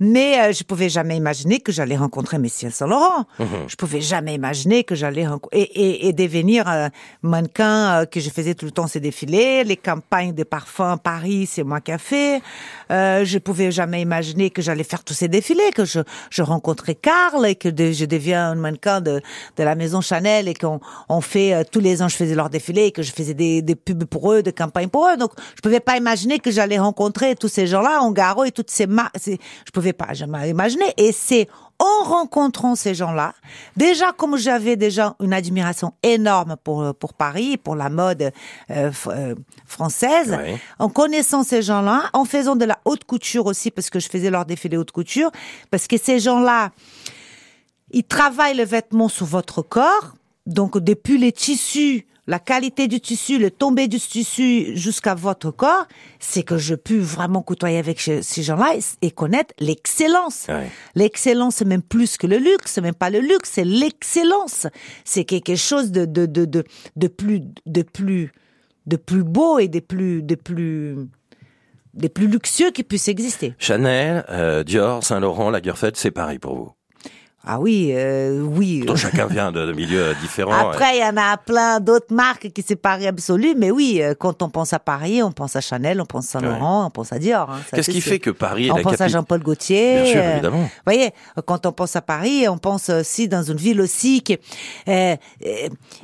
mais euh, je pouvais jamais imaginer que j'allais rencontrer Messieurs Saint Laurent. Mhm. Je pouvais jamais imaginer que j'allais et, et, et, devenir euh, mannequin euh, que je faisais tout le temps ces défilés, les campagnes de parfums Paris, c'est moi qui a fait. Euh, je pouvais jamais imaginer que j'allais faire tous ces défilés, que je, je rencontrais Karl et que je deviens un mannequin de, de la maison Chanel et qu'on on fait tous les ans je faisais leurs défilés et que je faisais des, des pubs pour eux, des campagnes pour eux. Donc je pouvais pas imaginer que j'allais rencontrer tous ces gens-là, Ongaro et toutes ces marques. Je pouvais pas jamais imaginer. Et c'est en rencontrant ces gens-là, déjà comme j'avais déjà une admiration énorme pour pour Paris, pour la mode euh, euh, française, en connaissant ces gens-là, en faisant de la haute couture aussi parce que je faisais leur défilé haute couture, parce que ces gens-là, ils travaillent le vêtement sur votre corps, donc depuis les tissus la qualité du tissu, le tombé du tissu jusqu'à votre corps, c'est que je peux vraiment côtoyer avec ces gens-là et, connaître l'excellence. L'excellence, c'est même plus que le luxe, c'est même pas le luxe, c'est l'excellence. C'est quelque chose de, de, de, de, de plus, de plus, de plus beau et de plus, de plus, des plus luxueux qui puissent exister. Chanel, euh, Dior, Saint Laurent, Lagerfeld, c'est pareil pour vous. Ah oui, euh, oui. Donc chacun vient de, milieux différents. Après, il y en a plein d'autres marques qui c'est Paris absolu, mais oui, euh, quand on pense à Paris, on pense à Chanel, on pense à Saint Laurent, on pense à Dior. Hein, Qu'est-ce qui fait que Paris est on la pense à Jean-Paul Gaultier. Bien sûr, euh, évidemment. Vous voyez, quand on pense à Paris, on pense aussi dans une ville aussi qui, euh,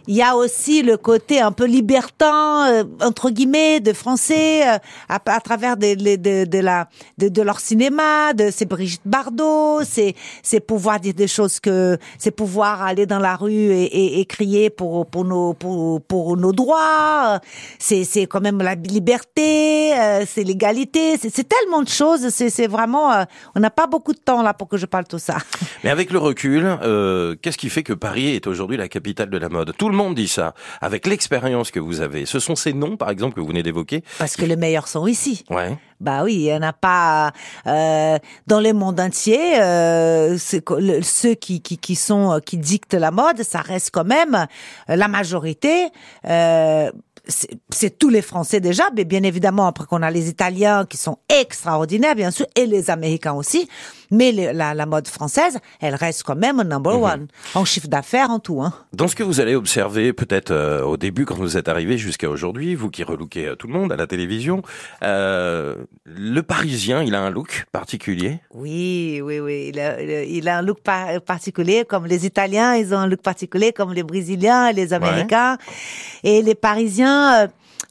il y a aussi le côté un peu libertin entre guillemets de Français à, à, travers de, de, de, la de, de, leur cinéma, de c'est Brigitte Bardot, c'est c'est pouvoir dire des chose que c'est pouvoir aller dans la rue et, et, crier pour pour nos pour, pour nos droits. C'est c'est quand même la liberté, euh, c'est l'égalité, c'est tellement de choses. C'est c'est vraiment euh, on n'a pas beaucoup de temps là pour que je parle tout ça. [laughs] Mais avec le recul, euh, qu'est-ce qui fait que Paris est aujourd'hui la capitale de la mode? Tout le monde dit ça. Avec l'expérience que vous avez, ce sont ces noms par exemple que vous venez d'évoquer. Parce que les meilleurs sont ici. Ouais. Bah oui, il y en a pas euh, dans le monde entier. Euh, ceux qui, qui, qui sont qui dictent la mode, ça reste quand même la majorité. Euh, c'est tous les Français déjà, mais bien évidemment après qu'on a les Italiens qui sont extraordinaires bien sûr et les Américains aussi, mais la, la, mode française, elle reste quand même number mhm. one en chiffre d'affaires en tout. Hein. Dans ce que vous allez observer peut-être euh, au début quand vous êtes arrivé jusqu'à aujourd'hui, vous qui relookez euh, tout le monde à la télévision, euh, le Parisien, il a un look particulier? Oui, oui, oui, il a, il a un look particulier comme les Italiens, ils ont un look particulier comme les Brésiliens et les Américains et les Parisiens. Euh,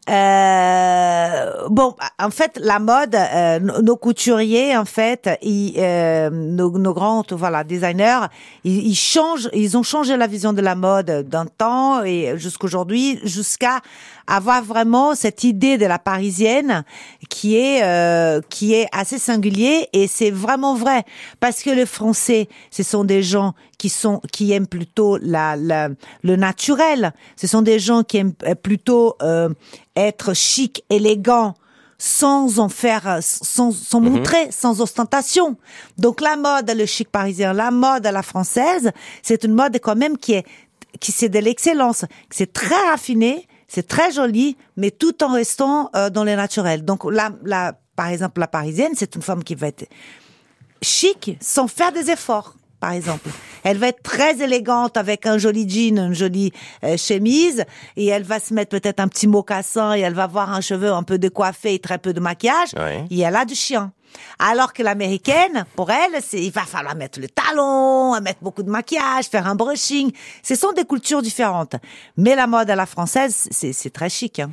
euh, bon, en fait, la mode, euh, nos couturiers, en fait, ils, euh, nos, nos, grands, voilà, designers, ils, ils, changent, ils ont changé la vision de la mode d'un temps et jusqu'aujourd'hui, jusqu'à avoir vraiment cette idée de la parisienne qui est euh, qui est assez singulier et c'est vraiment vrai parce que les Français, ce sont des gens qui sont qui aiment plutôt la, la le naturel. Ce sont des gens qui aiment plutôt euh, être chic, élégant sans en faire, sans, sans mhm. montrer, sans ostentation. Donc la mode, le chic parisien, la mode à la française, c'est une mode quand même qui est, qui c'est de l'excellence, c'est très raffiné, c'est très joli, mais tout en restant euh, dans le naturel. Donc là, là, par exemple, la parisienne, c'est une femme qui va être chic sans faire des efforts par exemple. Elle va être très élégante avec un joli jean, une jolie euh, chemise, et elle va se mettre peut-être un petit mocassin, et elle va avoir un cheveu un peu décoiffé et très peu de maquillage, et elle a du chien. Alors que l'américaine, pour elle, c'est, il va falloir mettre le talon, mettre beaucoup de maquillage, faire un brushing. Ce sont des cultures différentes. Mais la mode à la française, c'est, très chic. Hein.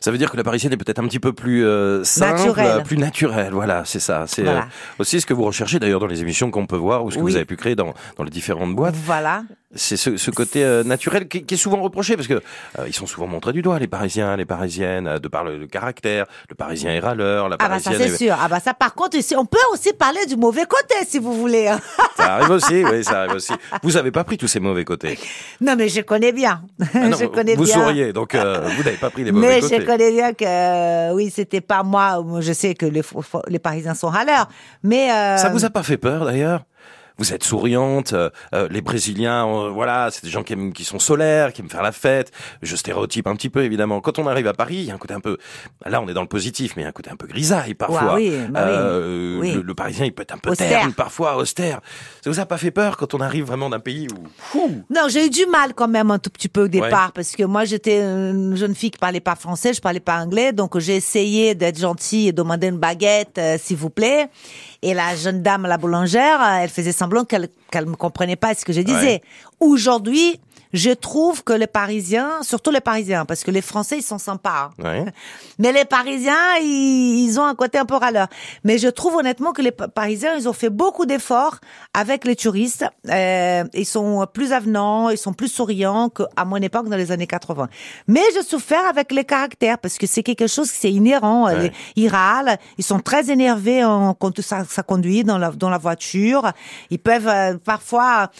Ça veut dire que la parisienne est peut-être un petit peu plus euh, simple, naturelle. plus naturelle. Voilà, c'est ça. C'est euh, aussi ce que vous recherchez d'ailleurs dans les émissions qu'on peut voir ou ce que vous avez pu créer dans, dans les différentes boîtes. Voilà c'est ce, ce, côté euh, naturel qui, qui, est souvent reproché parce que euh, ils sont souvent montrés du doigt les Parisiens, les Parisiennes, euh, de par le, caractère. Le Parisien est râleur, la Parisienne. Ah bah ça c'est sûr. Ah bah ça par contre ici, on peut aussi parler du mauvais côté si vous voulez. Ça [laughs] arrive aussi, oui, ça arrive aussi. Vous avez pas pris tous ces mauvais côtés. Non mais je connais bien. Ah [laughs] je connais vous bien. souriez, donc vous n'avez pas pris les mauvais côtés. Mais je connais bien que oui, c'était pas moi. Je sais que les, les Parisiens sont râleurs, mais ça vous a pas fait peur d'ailleurs? Vous êtes souriante. Euh, euh, les Brésiliens, euh, voilà, c'est des gens qui, aiment, qui sont solaires, qui aiment faire la fête. Je stéréotype un petit peu évidemment. Quand on arrive à Paris, il y a un côté un peu. Là, on est dans le positif, mais il y a un côté un peu grisaille parfois. oui, bah oui. Le, Parisien, il peut être un peu terne parfois, austère. Ça vous a pas fait peur quand on arrive vraiment d'un pays où Non, j'ai eu du mal quand même un tout petit peu au départ parce que moi j'étais une jeune fille qui parlait pas français, je parlais pas anglais, donc j'ai essayé d'être gentille et demander une baguette, s'il vous plaît. Et la jeune dame, la boulangère, elle faisait semblant qu'elle qu'elle me comprenait pas ce que je disais. Aujourd'hui, je trouve que les Parisiens, surtout les Parisiens, parce que les Français ils sont sympas, hein. [laughs] mais les Parisiens ils, ont un côté un peu râleur. Mais je trouve honnêtement que les Parisiens ils ont fait beaucoup d'efforts avec les touristes. Euh, ils sont plus avenants, ils sont plus souriants qu'à mon époque dans les années 80. Mais je souffert avec les caractères parce que c'est quelque chose qui c'est inhérent. Ils râlent, ils sont très énervés quand ça, ça conduit dans la dans la voiture. Ils peuvent euh, parfois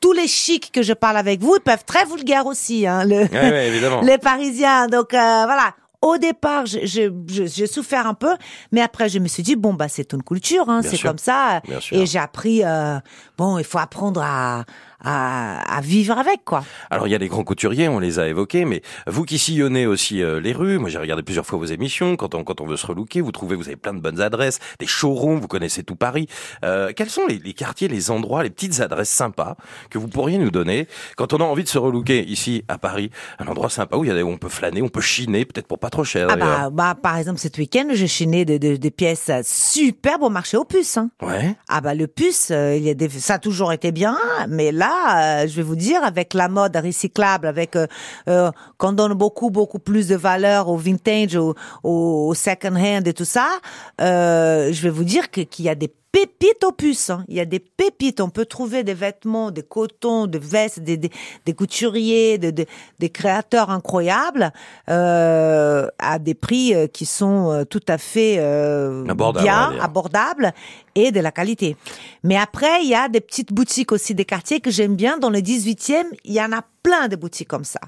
tous les chics que je parle avec vous, ils peuvent très vulgaires aussi, hein, le, [laughs] les Parisiens. Donc euh, voilà. Au départ, j'ai souffert un peu, mais après je me suis dit bon bah c'est une culture, hein, c'est comme ça. Et j'ai appris euh, bon il faut apprendre à à, vivre avec, quoi. Alors il y a les grands couturiers, on les a évoqués, mais vous qui sillonnez aussi euh, les rues, moi j'ai regardé plusieurs fois vos émissions. Quand on quand on veut se relooker, vous trouvez, vous avez plein de bonnes adresses, des showrooms, vous connaissez tout Paris. Euh, quels sont les, quartiers, les endroits, les petites adresses sympas que vous pourriez nous donner quand on a envie de se relooker ici à Paris, un endroit sympa où il y a où on peut flâner, on peut chiner, peut-être pour pas trop cher. Ah bah, bah, par exemple cet week-end j'ai chiné des, pièces superbes au marché aux puces. Hein. Ouais. Ah bah le puce, euh, il y a des, ça a toujours été bien, mais là euh, je vais vous dire, avec la mode recyclable, avec euh, euh, qu'on donne beaucoup beaucoup plus de valeur au vintage, au, second hand et tout ça, je vais vous dire qu'il y a des pépites aux puces. Hein. Il y a des pépites. On peut trouver des vêtements, des cotons, des vestes, des, des, couturiers, des, des, créateurs incroyables euh, à des prix euh, qui sont euh, tout à fait euh, bien, abordables et de la qualité. Mais après, il y a des petites boutiques aussi des quartiers que j'aime bien. Dans le 18e, il y en a plein de boutiques comme ça.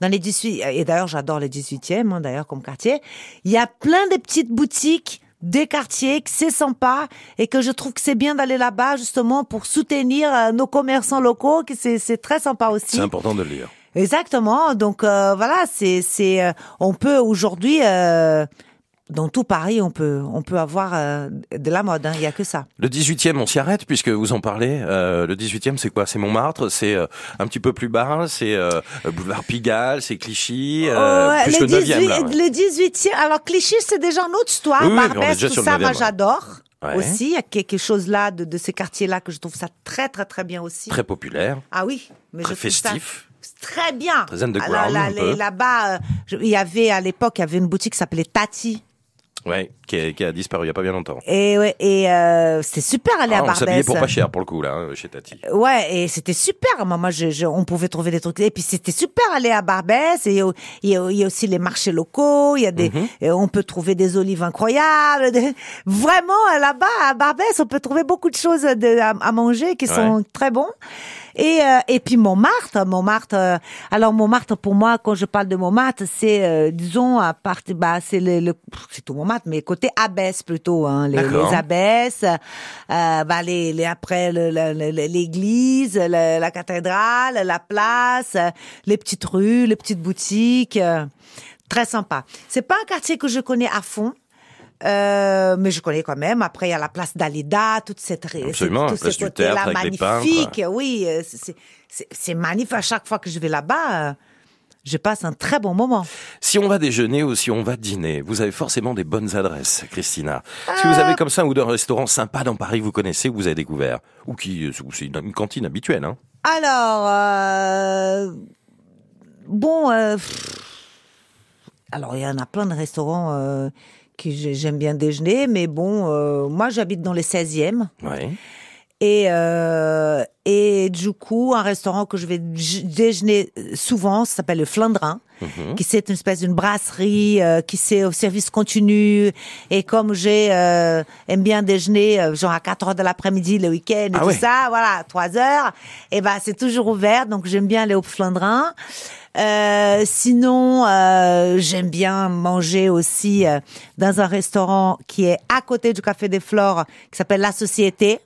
Dans les 18 et d'ailleurs, j'adore le 18e, hein, d'ailleurs, comme quartier. Il y a plein de petites boutiques des quartiers, que c'est sympa et que je trouve que c'est bien d'aller là-bas justement pour soutenir euh, nos commerçants locaux, que c'est très sympa aussi. C'est important de le lire. Exactement. Donc euh, voilà, c'est c'est euh, on peut aujourd'hui dans tout Paris, on peut, on peut avoir euh, de la mode. Hein, il y a que ça. Le 18e, on s'y arrête puisque vous en parlez. Euh, le 18e, c'est quoi? C'est Montmartre, c'est euh, un petit peu plus bas, c'est euh, boulevard Pigalle, c'est Clichy, euh, plus le, 18, là, Le 18e, alors Clichy, c'est déjà une autre histoire. Oui, Barbès, tout ça, moi j'adore. Aussi, il y a quelque chose là de, de ces quartiers-là que je trouve ça très très très bien aussi. Très populaire. Ah oui, mais très festif. Très bien. Très underground. Là, là, là-bas, il y avait à l'époque, il y avait une boutique qui s'appelait Tati. Ouais, qui, a disparu il y a pas bien longtemps. Et ouais, et euh, c'est super aller à Barbès. On s'habillait pour pas cher pour le coup là hein, chez Tati. Ouais, et c'était super. Moi, je, on pouvait trouver des trucs. Et puis c'était super aller à Barbès. Et il y, a aussi les marchés locaux. Il y a des, mhm. on peut trouver des olives incroyables. Vraiment là-bas à Barbès, on peut trouver beaucoup de choses de, à, manger qui sont très bons. Et euh, et puis Montmartre, Montmartre. Euh, alors Montmartre pour moi, quand je parle de Montmartre, c'est euh, disons à part, bah c'est le, le c'est tout Montmartre, mais côté abbesse plutôt, hein, les, les abbesses, bah les, les après l'église, la, la cathédrale, la place, les petites rues, les petites boutiques, très sympa. C'est pas un quartier que je connais à fond. Euh, mais je connais quand même. Après, il y a la place d'Alida, toute cette Absolument, la place du théâtre magnifique. oui, euh, c'est magnifique. À chaque fois que je vais là-bas, euh, je passe un très bon moment. Si on va déjeuner ou si on va dîner, vous avez forcément des bonnes adresses, Christina. Si vous avez comme ça ou d'un restaurant sympa dans Paris, vous connaissez ou vous avez découvert, ou qui, c'est une, cantine habituelle, hein Alors, bon, alors il y en a plein de restaurants que j'aime bien déjeuner, mais bon, euh, moi j'habite dans les 16e. Ouais. Et, euh, et du coup, un restaurant que je vais déjeuner souvent, ça s'appelle le Flandrin, mhm. qui c'est une espèce d'une brasserie euh, qui c'est au service continu. Et comme j'ai euh, aime bien déjeuner, euh, genre à 4 heures de l'après-midi, le week-end et ah tout ça, voilà, 3 heures, et ben c'est toujours ouvert, donc j'aime bien aller au Flandrin. Euh, sinon, euh, j'aime bien manger aussi euh, dans un restaurant qui est à côté du Café des Flores, qui s'appelle La Société.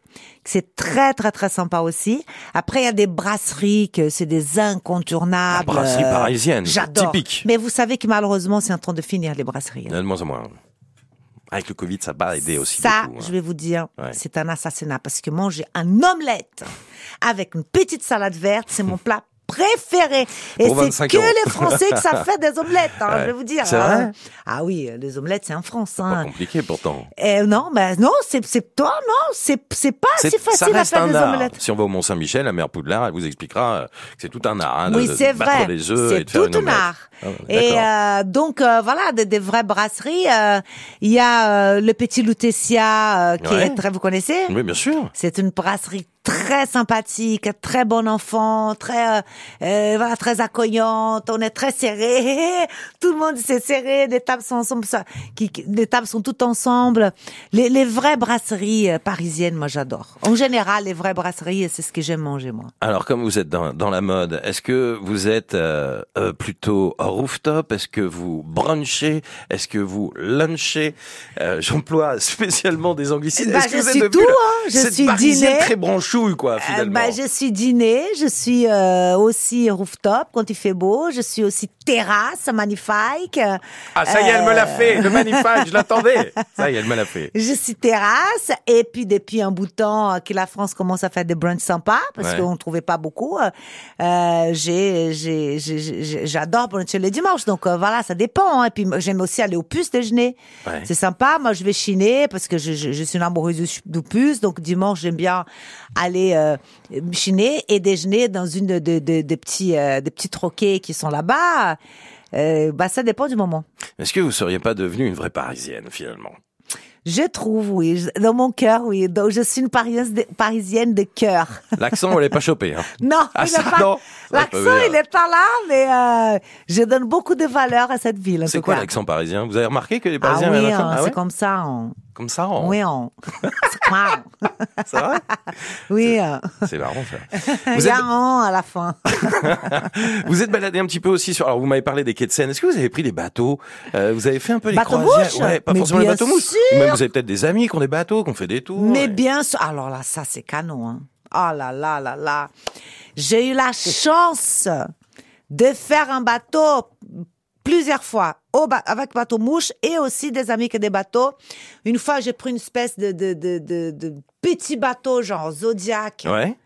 C'est très très très sympa aussi. Après, il y a des brasseries que c'est des incontournables. La brasserie parisienne, J'adore. typique. Mais vous savez que malheureusement, c'est en train de finir les brasseries. De moins en moins. Avec le Covid, ça va aider aussi Ça, beaucoup, hein. je vais vous dire, Ouais. c'est un assassinat parce que manger un omelette avec une petite salade verte, c'est mon plat préféré. Et c'est 25 que euros. les Français que ça fait des omelettes, hein, Ouais. [laughs] je vais vous dire. C'est hein. vrai Ah oui, les omelettes, c'est en France. Pas Hein. compliqué pourtant. Eh, non, mais non, c'est c'est toi, non, c'est c'est pas si facile à faire des art. omelettes. Si on va au Mont-Saint-Michel, la mère Poudlard, elle vous expliquera que c'est tout un art. hein, Oui, c'est vrai. et C'est tout un art. Ah, Et euh, donc euh, voilà, des, des vraies brasseries. euh, Il y a euh, le Petit Lutetia euh, qui Ouais. est très, vous connaissez? Oui, bien sûr. C'est une brasserie très sympathique, très bon enfant, très voilà, très accueillante. On est très serré. [laughs] Tout le monde s'est serré. Les tables sont ensemble. Ça, qui, qui- les tables sont toutes ensemble. Les, les vraies brasseries parisiennes, moi j'adore. En général, les vraies brasseries, c'est ce que j'aime manger moi. Alors, comme vous êtes dans, dans la mode, est-ce que vous êtes euh, euh, plutôt rooftop Est-ce que vous brunchez Est-ce que vous lunchez? Euh, J'emploie [laughs] spécialement des anglicismes. Bah, je suis tout, hein. Je suis dîner. très branchouille, quoi, Euh, finalement. bah, je suis dîner, je suis euh, aussi rooftop quand il fait beau, je suis aussi terrasse magnifique. Ah, ça y est, elle me l'a Euh, fait. Le magnifique, je l'attendais. [laughs] Ça y est, elle me l'a fait. Je suis terrasse et puis depuis un bout de temps euh, que la France commence à faire des brunchs sympas parce Ouais. qu'on ne trouvait pas beaucoup. euh, euh, j'ai- j'adore bruncher le dimanche donc euh, voilà ça dépend. hein. Et puis j'aime aussi aller au puce déjeuner. Ouais. C'est sympa. Moi je vais chiner parce que je, je, je suis une amoureuse du, puce donc dimanche j'aime bien aller euh, chiner et déjeuner dans une de, de, de- des petits euh, des petits troquets qui sont là-bas. Bah ça dépend du moment. Est-ce que vous seriez pas devenue une vraie parisienne, finalement? Je trouve, oui. Dans mon cœur, oui. Donc, je suis une parisienne de, cœur. [laughs] L'accent, on l'est pas chopé. Hein. Non, Ah, il pas, l'accent, dire. il est pas là, mais euh, je donne beaucoup de valeur à cette ville. C'est quoi l'accent parisien? Vous avez remarqué que les Ah Parisiens oui, avaient un accent hein, Ah c'est ouais? comme ça. on- Comme ça, on... Oui, on... [laughs] c'est vrai Oui, euh, C'est marrant ça. [laughs] Vous êtes, à la fin. [laughs] vous êtes baladé un petit peu aussi sur. Alors vous m'avez parlé des quais de Seine. Est-ce que vous avez pris des bateaux? Euh, Vous avez fait un peu les Bateaux croisières? Ouais, pas Mais forcément les bateaux. Ou même vous avez peut-être des amis qui ont des bateaux, qui ont fait des tours. Mais et- bien sûr. Alors là, ça, c'est canon. Hein. Oh là là là là. J'ai eu la chance de faire un bateau plusieurs fois au ba- avec bateau mouche et aussi des amis qui ont des bateaux. Une fois, j'ai pris une espèce de, de, de, de, de petit bateau, genre Zodiac. Ouais.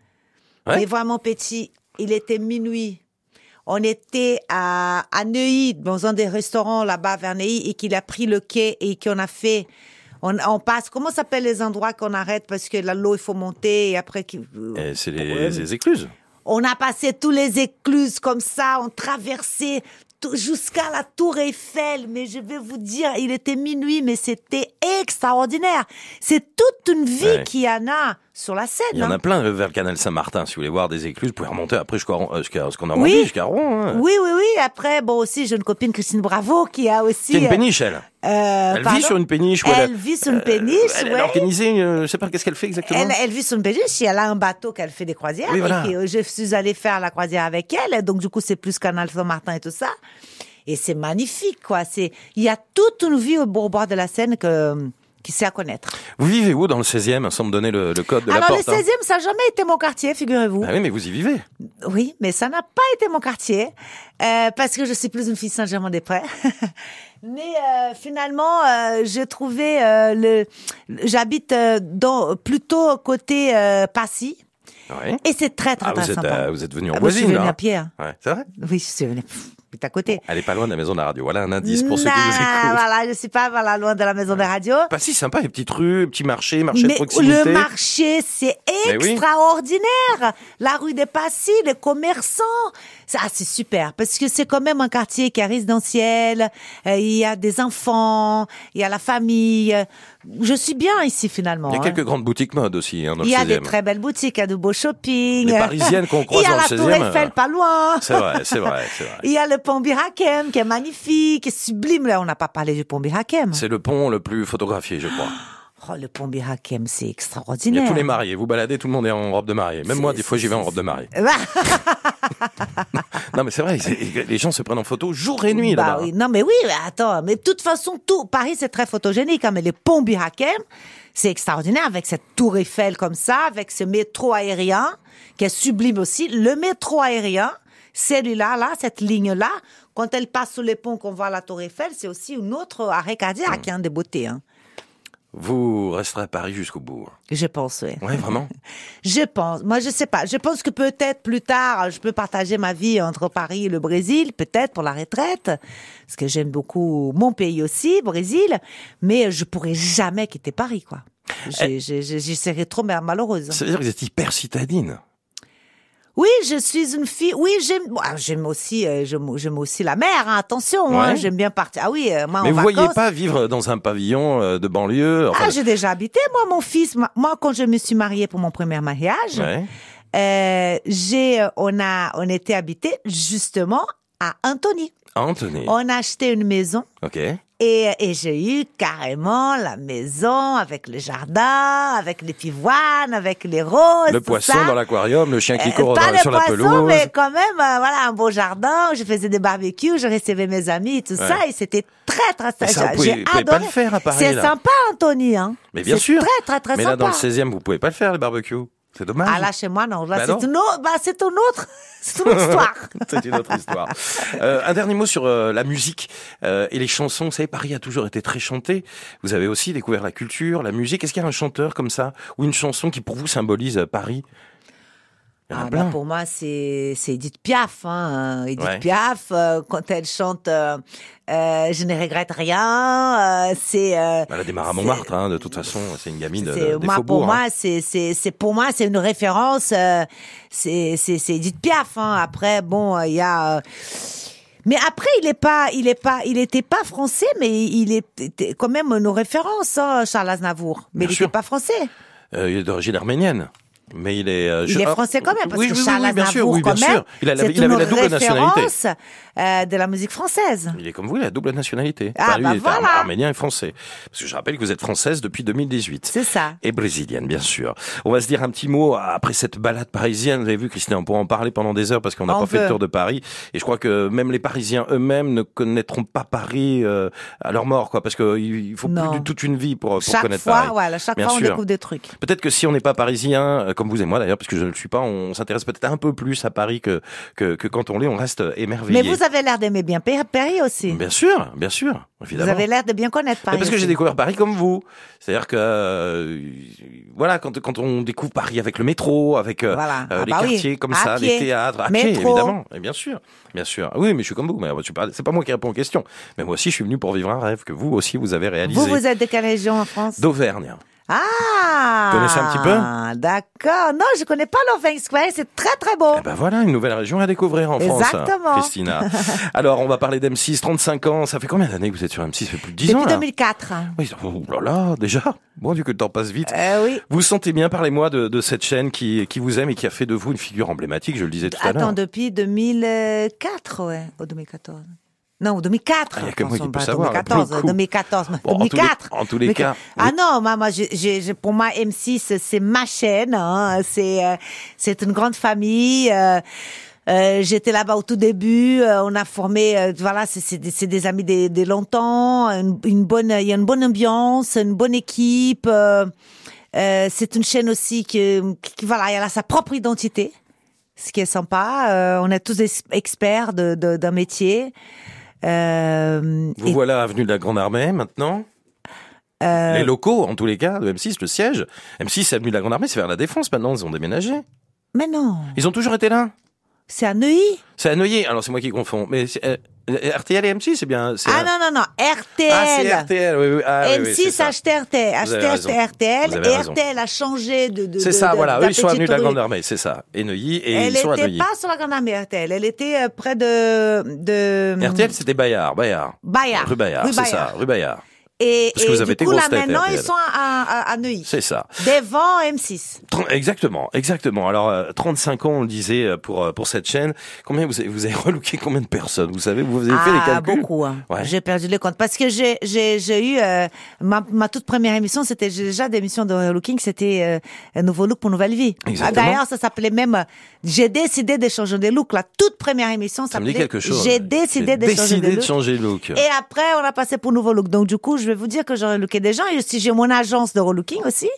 Ouais. Mais vraiment petit. Il était minuit. On était à, à Neuilly, dans un des restaurants là-bas vers Neuilly, et qu'il a pris le quai et qu'on a fait. On, on passe. Comment s'appellent les endroits qu'on arrête parce que la l'eau il faut monter et après qu'il- Et c'est les, les écluses. on a passé tous les écluses comme ça, on traversait jusqu'à la Tour Eiffel. Mais je vais vous dire, il était minuit, mais c'était extraordinaire. C'est toute une vie Ouais. qu'il y en a sur la Seine. Il y en hein. a plein euh, vers le canal Saint-Martin. Si vous voulez voir des écluses, vous pouvez remonter après jusqu'à euh, ce qu'on a Oui. jusqu'à Rouen. Hein. Oui, oui, oui. Après, bon, aussi, j'ai une copine, Christine Bravo, qui a aussi... C'est une péniche, elle. euh, Elle pardon vit sur une péniche. où Elle vit sur une euh, péniche, Elle, elle ouais. a organisé, une- euh, je sais pas qu'est-ce qu'elle fait exactement? Elle, elle vit sur une péniche et elle a un bateau qu'elle fait des croisières. Oui, voilà. Et je suis allée faire la croisière avec elle. Donc, du coup, c'est plus Canal Saint-Martin et tout ça. Et c'est magnifique, quoi. C'est, il y a toute une vie au bord de la Seine que, qui sait à connaître. Vous vivez où dans le 16e, sans me donner le, le code de Alors, la le porte hein 16e, ça n'a jamais été mon quartier, figurez-vous. Ah oui, mais vous y vivez. Oui, mais ça n'a pas été mon quartier euh, parce que je suis plus une fille Saint-Germain-des-Prés. [laughs] mais euh, finalement, euh, j'ai trouvé euh, le. J'habite dans plutôt côté Passy Ouais. et c'est très très Ah, très vous êtes, sympa. euh, vous êtes venu en Ah, moi, je suis voisine, venue à pied. hein. Ouais, c'est vrai Oui, je suis venue. À côté. Elle est pas loin de la maison de la radio. Voilà un indice pour ceux qui nous écoutent. Voilà, je suis pas voilà, loin de la maison de radio. Pas si sympa, les petites rues, petits marchés, marchés de proximité. le marché, c'est oui. extraordinaire. La rue des Passy, les commerçants. Ça, Ah, c'est super parce que c'est quand même un quartier qui est résidentiel. Euh, il y a des enfants, il y a la famille. Je suis bien ici finalement. Il y a hein. quelques grandes boutiques mode aussi, hein, dans Il le y a 16e. des très belles boutiques, il y a de beaux shopping. Les parisiennes qu'on croise Il y a dans la le Tour 16e, Eiffel pas loin. C'est vrai, c'est vrai, c'est vrai. Il y a le pont Birakem qui est magnifique, qui est sublime. Là, on n'a pas parlé du pont Birakem. C'est le pont le plus photographié, je crois. Oh, le pont Birakem, c'est Il y extraordinaire. a tous les mariés. Vous baladez, tout le monde est en robe de mariée. Même moi, des fois, j'y vais en robe de mariée. [laughs] [laughs] Non, mais c'est vrai, les gens se prennent en photo jour et nuit Bah là-bas. oui, non mais oui, mais attends, mais de toute façon, tout Paris c'est très photogénique, hein, mais les ponts Birakem, c'est extraordinaire avec cette tour Eiffel comme ça, avec ce métro aérien qui est sublime aussi. Le métro aérien, celui-là, là, cette ligne-là, quand elle passe sous les ponts qu'on voit la tour Eiffel, c'est aussi une autre arrêt cardiaque, mmh. hein, des beautés. Hein. Vous resterez à Paris jusqu'au bout. Je pense, oui. Oui, vraiment? [laughs] Je pense. Moi, je sais pas. Je pense que peut-être plus tard, je peux partager ma vie entre Paris et le Brésil, peut-être pour la retraite, parce que j'aime beaucoup mon pays aussi, Brésil, mais je pourrais jamais quitter Paris, quoi. J'y serais trop malheureuse. Ça veut dire que vous êtes hyper citadine. Oui, je suis une fille. Oui, j'aime. j'aime aussi, euh, j'aime aussi la mer. Hein, attention, hein, j'aime bien partir. Ah oui, euh, moi Mais vous voyez pas vivre dans un pavillon euh, de banlieue. Ah, j'ai déjà habité. Moi, mon fils. Moi, quand je me suis mariée pour mon premier mariage, euh, j'ai, on a, on était habité justement à Antony. Antony. On a acheté une maison. Ok. Et, et j'ai eu carrément la maison avec le jardin, avec les pivoines, avec les roses. Le poisson dans l'aquarium, le chien qui euh, court pas sur poisson, la pelouse. mais quand même, euh, voilà, un beau jardin. Je faisais des barbecues, je recevais mes amis et tout ça. Et c'était très, très, ça, J'ai adoré. Pas le faire à Paris, C'est sympa, Anthony, hein. Mais bien sûr. très, très, très mais sympa. Mais là, dans le 16e, vous pouvez pas le faire, les barbecues. C'est dommage. Ah là, chez moi, non. Là, bah c'est une autre, bah, c'est une autre, c'est une autre histoire. [laughs] c'est une autre histoire. Euh, un dernier mot sur euh, la musique euh, et les chansons. Vous savez, Paris a toujours été très chanté. Vous avez aussi découvert la culture, la musique. Est-ce qu'il y a un chanteur comme ça ou une chanson qui pour vous symbolise Paris? Ah, bah, pour moi, c'est c'est Edith Piaf. Hein. Edith Piaf, euh, quand elle chante euh, euh, Je ne regrette rien, euh, c'est. Euh, elle a démarré à Montmartre, hein, de toute façon, c'est une gamine de, des moi, Pour hein. moi, c'est c'est c'est pour moi, c'est une référence. c'est c'est c'est Edith Piaf. Hein. Après, bon, il y a. Mais après, il est pas, il est pas, il était pas français, mais il était quand même une référence, hein, Charles Aznavour. Mais il n'était pas français. il est d'origine arménienne. Mais il est. Euh, il est français quand même parce oui, que oui, Charles oui, bien sûr, oui, bien sûr. Il, a la, il avait la double nationalité. Euh, de la musique française. Il est comme vous, il a la double nationalité. Ah, lui, bah il est arménien et français. Parce que je rappelle que vous êtes française depuis 2018. C'est ça. Et brésilienne, bien sûr. On va se dire un petit mot après cette balade parisienne. Vous avez vu, Christine, on pourra en parler pendant des heures parce qu'on n'a pas veut. fait le tour de Paris. Et je crois que même les Parisiens eux-mêmes ne connaîtront pas Paris euh, à leur mort, quoi. Parce qu'il faut non. plus de toute une vie pour, pour chaque connaître fois, Paris. Voilà, chaque bien fois, sûr. on découvre des trucs. Peut-être que si on n'est pas parisien, comme vous et moi d'ailleurs, parce que je ne le suis pas, on s'intéresse peut-être un peu plus à Paris que, que, que quand on l'est, on reste émerveillé. Mais vous avez l'air d'aimer bien Paris aussi. Bien sûr, bien sûr, évidemment. Vous avez l'air de bien connaître Paris. Mais parce que j'ai découvert Paris comme vous. C'est-à-dire que euh, voilà, quand quand on découvre Paris avec le métro, avec euh, voilà. euh, ah les bah quartiers oui. comme à ça, pied. les théâtres, à métro. pied, évidemment, et bien sûr, bien sûr. Oui, mais je suis comme vous. Mais c'est pas moi qui réponds aux questions. Mais moi aussi, je suis venu pour vivre un rêve que vous aussi vous avez réalisé. Vous, vous êtes de quelle région en France? D'Auvergne. Ah Vous connaissez un petit peu? D'accord. Non, je connais pas l'Auvergne Square. C'est très très beau. Eh ben voilà, une nouvelle région à découvrir en France. Exactement. Christina. [laughs] Alors, on va parler d'M6, 35 ans. Ça fait combien d'années que vous êtes sur M6 Ça fait plus de 10 Depuis ans, là 2004. Oui, oh là là, déjà. Bon, du coup, le temps passe vite. Euh, oui. Vous sentez bien, parlez-moi de, de cette chaîne qui, qui vous aime et qui a fait de vous une figure emblématique, je le disais tout à l'heure. Attends, depuis 2004, ouais, ou 2014. Non, 2004. Ah, il y a que moi qui peux savoir, là, 2014, pour le coup. 2014, Bon, en tous les- 2004. en tous les 2004. cas, Ah non, moi, moi, j'ai- j'ai- pour moi, M6, c'est ma chaîne. Hein, c'est, euh, c'est une grande famille. euh, euh, J'étais là-bas au tout début. euh, on a formé, euh, voilà, c'est- c'est des, c'est des amis des, des longtemps. Une, une bonne, il y a une bonne ambiance, une bonne équipe. euh, euh, c'est une chaîne aussi qui, qui, voilà, elle a sa propre identité, ce qui est sympa. Euh, on est tous experts de- de- d'un métier. Euh, Vous et- voilà avenue de la Grande Armée maintenant euh, Les locaux, en tous les cas, de M6, le siège. M6, avenue de la Grande Armée, c'est vers la Défense maintenant, ils ont déménagé. mais non, Ils ont toujours été là? C'est à Neuilly? C'est à Neuilly, alors c'est moi qui confonds. Mais c'est, euh, RTL et M6, c'est bien... c'est Ah non, non, non, RTL. Ah, c'est RTL, oui, oui. Ah, oui, oui, c'est M6 ça. a acheté RTL, acheté. RTL, et raison. RTL a changé de. de C'est ça, de- voilà. Eux, ils sont avenue de la. Grande Armée, c'est ça. Et Neuilly, et Elle ils sont à n'était Neuilly. pas sur la Grande Armée, RTL. Elle était euh, près de. de RTL, c'était Bayard, Bayard. Bayard. Rue Bayard, c'est ça, rue Bayard. Et, Parce que et vous avez du coup, là, tête, maintenant, RTL. ils sont à, à, à Neuilly. C'est ça. Devant M6. Tr- Exactement, exactement. Alors, euh, 35 ans, on le disait euh, pour euh, pour cette chaîne. Combien vous avez, vous avez [laughs] relooké combien de personnes? Vous savez, vous avez fait les Ah, calculs? beaucoup. Hein. Ouais. J'ai perdu le compte parce que j'ai j'ai j'ai eu euh, ma ma toute première émission, c'était déjà des émissions de relooking, c'était euh, un nouveau look pour nouvelle vie. Ah, Exactement. D'ailleurs, ça s'appelait même. euh, J'ai décidé de changer de look. La toute première émission Ça me dit s'appelait. quelque chose. J'ai décidé de changer décidé de de look. changer de look. Et après, on a passé pour nouveau look. Donc du coup, je je vais vous dire que j'ai relooké des gens. Et aussi, j'ai mon agence de relooking aussi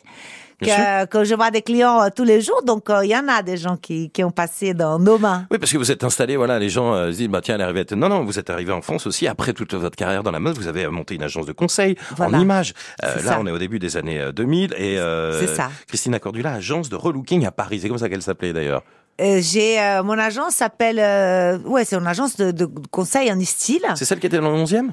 que, que, je vois des clients euh, tous les jours. Donc, euh, il y en a des gens qui, qui ont passé dans nos mains. Oui, parce que vous êtes installé, voilà, les gens euh, disent, bah tiens, elle est arrivée. À... Non, non, vous êtes arrivé en France aussi. Après toute votre carrière dans la mode, vous avez monté une agence de conseil en images. là, on est au début des années 2000 et C'est ça. Christina Cordula, agence de relooking à Paris. C'est comme ça qu'elle s'appelait d'ailleurs. j'ai mon agence s'appelle ouais c'est une agence de, de conseil en style. C'est celle qui était dans le 11e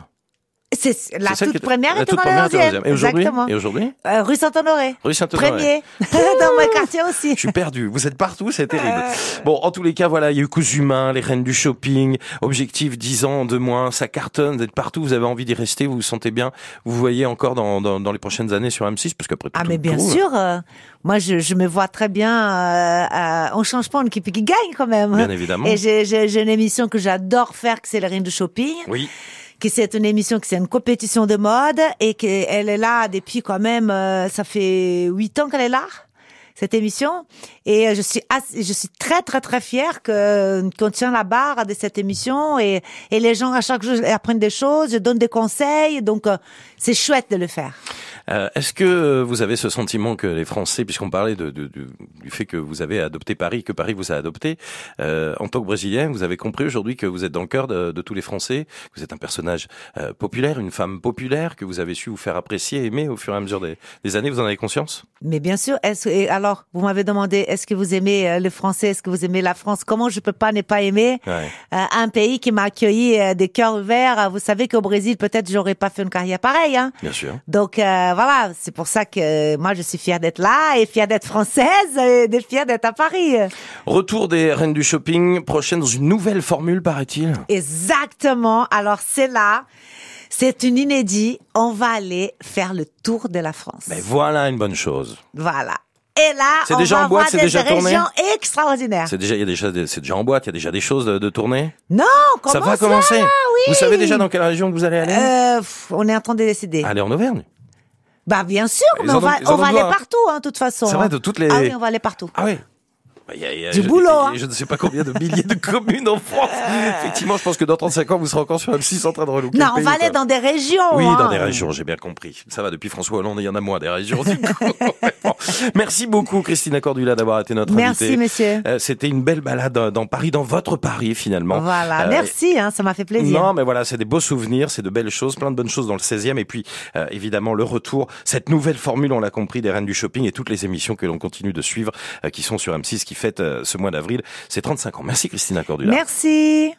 c'est la toute première était dans la deuxième. Et aujourd'hui Et aujourd'hui euh, Rue Saint-Honoré. Rue Saint-Honoré. Premier. [laughs] dans mon quartier aussi. Je suis perdu. Vous êtes partout, c'est terrible. Bon, en tous les cas, voilà, il y a eu Coups Humains, les reines du shopping, objectif 10 ans de moins, ça cartonne, d'être partout, vous avez envie d'y rester, vous vous sentez bien, vous voyez encore dans, dans, dans les prochaines années sur M6, parce qu'après tout, Ah, mais bien sûr, euh, moi je, je, me vois très bien, euh, euh, on change pas, une équipe qui gagne quand même. Bien évidemment. Et j'ai une émission que j'adore faire, que c'est les reines du shopping. Oui que c'est une émission, que c'est une compétition de mode et qu'elle est là depuis quand même, euh, ça fait huit ans qu'elle est là cette émission et je suis je suis très très très fière que qu'on tient la barre de cette émission et et les gens à chaque jour apprennent des choses, je donne des conseils donc euh, c'est chouette de le faire. Euh, est-ce que vous avez ce sentiment que les Français, puisqu'on parlait de, de, du fait que vous avez adopté Paris, que Paris vous a adopté, euh, en tant que Brésilien, vous avez compris aujourd'hui que vous êtes dans le cœur de, de tous les Français, que vous êtes un personnage euh, populaire, une femme populaire, que vous avez su vous faire apprécier, aimer au fur et à mesure des, des années, vous en avez conscience? Mais bien sûr. Et alors, vous m'avez demandé, est-ce que vous aimez euh, le français, est-ce que vous aimez la France? Comment je peux pas ne pas aimer ouais. Euh, un pays qui m'a accueilli des cœurs ouverts Vous savez qu'au Brésil, peut-être, j'aurais pas fait une carrière pareille. Hein Bien sûr. Donc voilà, c'est pour ça que moi je suis fière d'être là et fière d'être française et fière d'être à Paris. Retour des reines du shopping, prochaine dans une nouvelle formule paraît-il. Exactement. Alors c'est là. C'est une inédit. On va aller faire le tour de la France. Mais voilà une bonne chose. Voilà. Et là, c'est déjà en boîte, c'est déjà tourné. extraordinaire. C'est déjà, il y a déjà, c'est déjà en boîte, il y a déjà des choses de, de tourner. Non, ça va commencer. Oui. Vous savez déjà dans quelle région vous allez aller euh, On est en train de décider. Aller en Auvergne. Bah bien sûr, mais on va, on va aller partout, hein, de toute façon. C'est vrai, de toutes les. Ah oui, on va aller partout. Ah oui. Il y a, il y a, du je, boulot. Hein. Je ne sais pas combien de milliers de communes en France. [laughs] Effectivement, je pense que dans 35 ans, vous serez encore sur M6 en train de relooker Non, on va aller dans des régions. Oui, hein. dans des régions, j'ai bien compris. Ça va, depuis François Hollande, il y en a moins des régions. Du coup. bon. [laughs] [laughs] Merci beaucoup, Christina Cordula, d'avoir été notre merci, invitée. Merci, monsieur. Euh, C'était une belle balade dans Paris, dans votre Paris, finalement. Voilà, euh, merci, hein, ça m'a fait plaisir. Non, mais voilà, c'est des beaux souvenirs, c'est de belles choses, plein de bonnes choses dans le 16e. Et puis, euh, évidemment, le retour, cette nouvelle formule, on l'a compris, des Reines du Shopping et toutes les émissions que l'on continue de suivre, euh, qui sont sur M6, qui fêtent ce mois d'avril, c'est 35 ans. Merci Christina Cordula. Merci.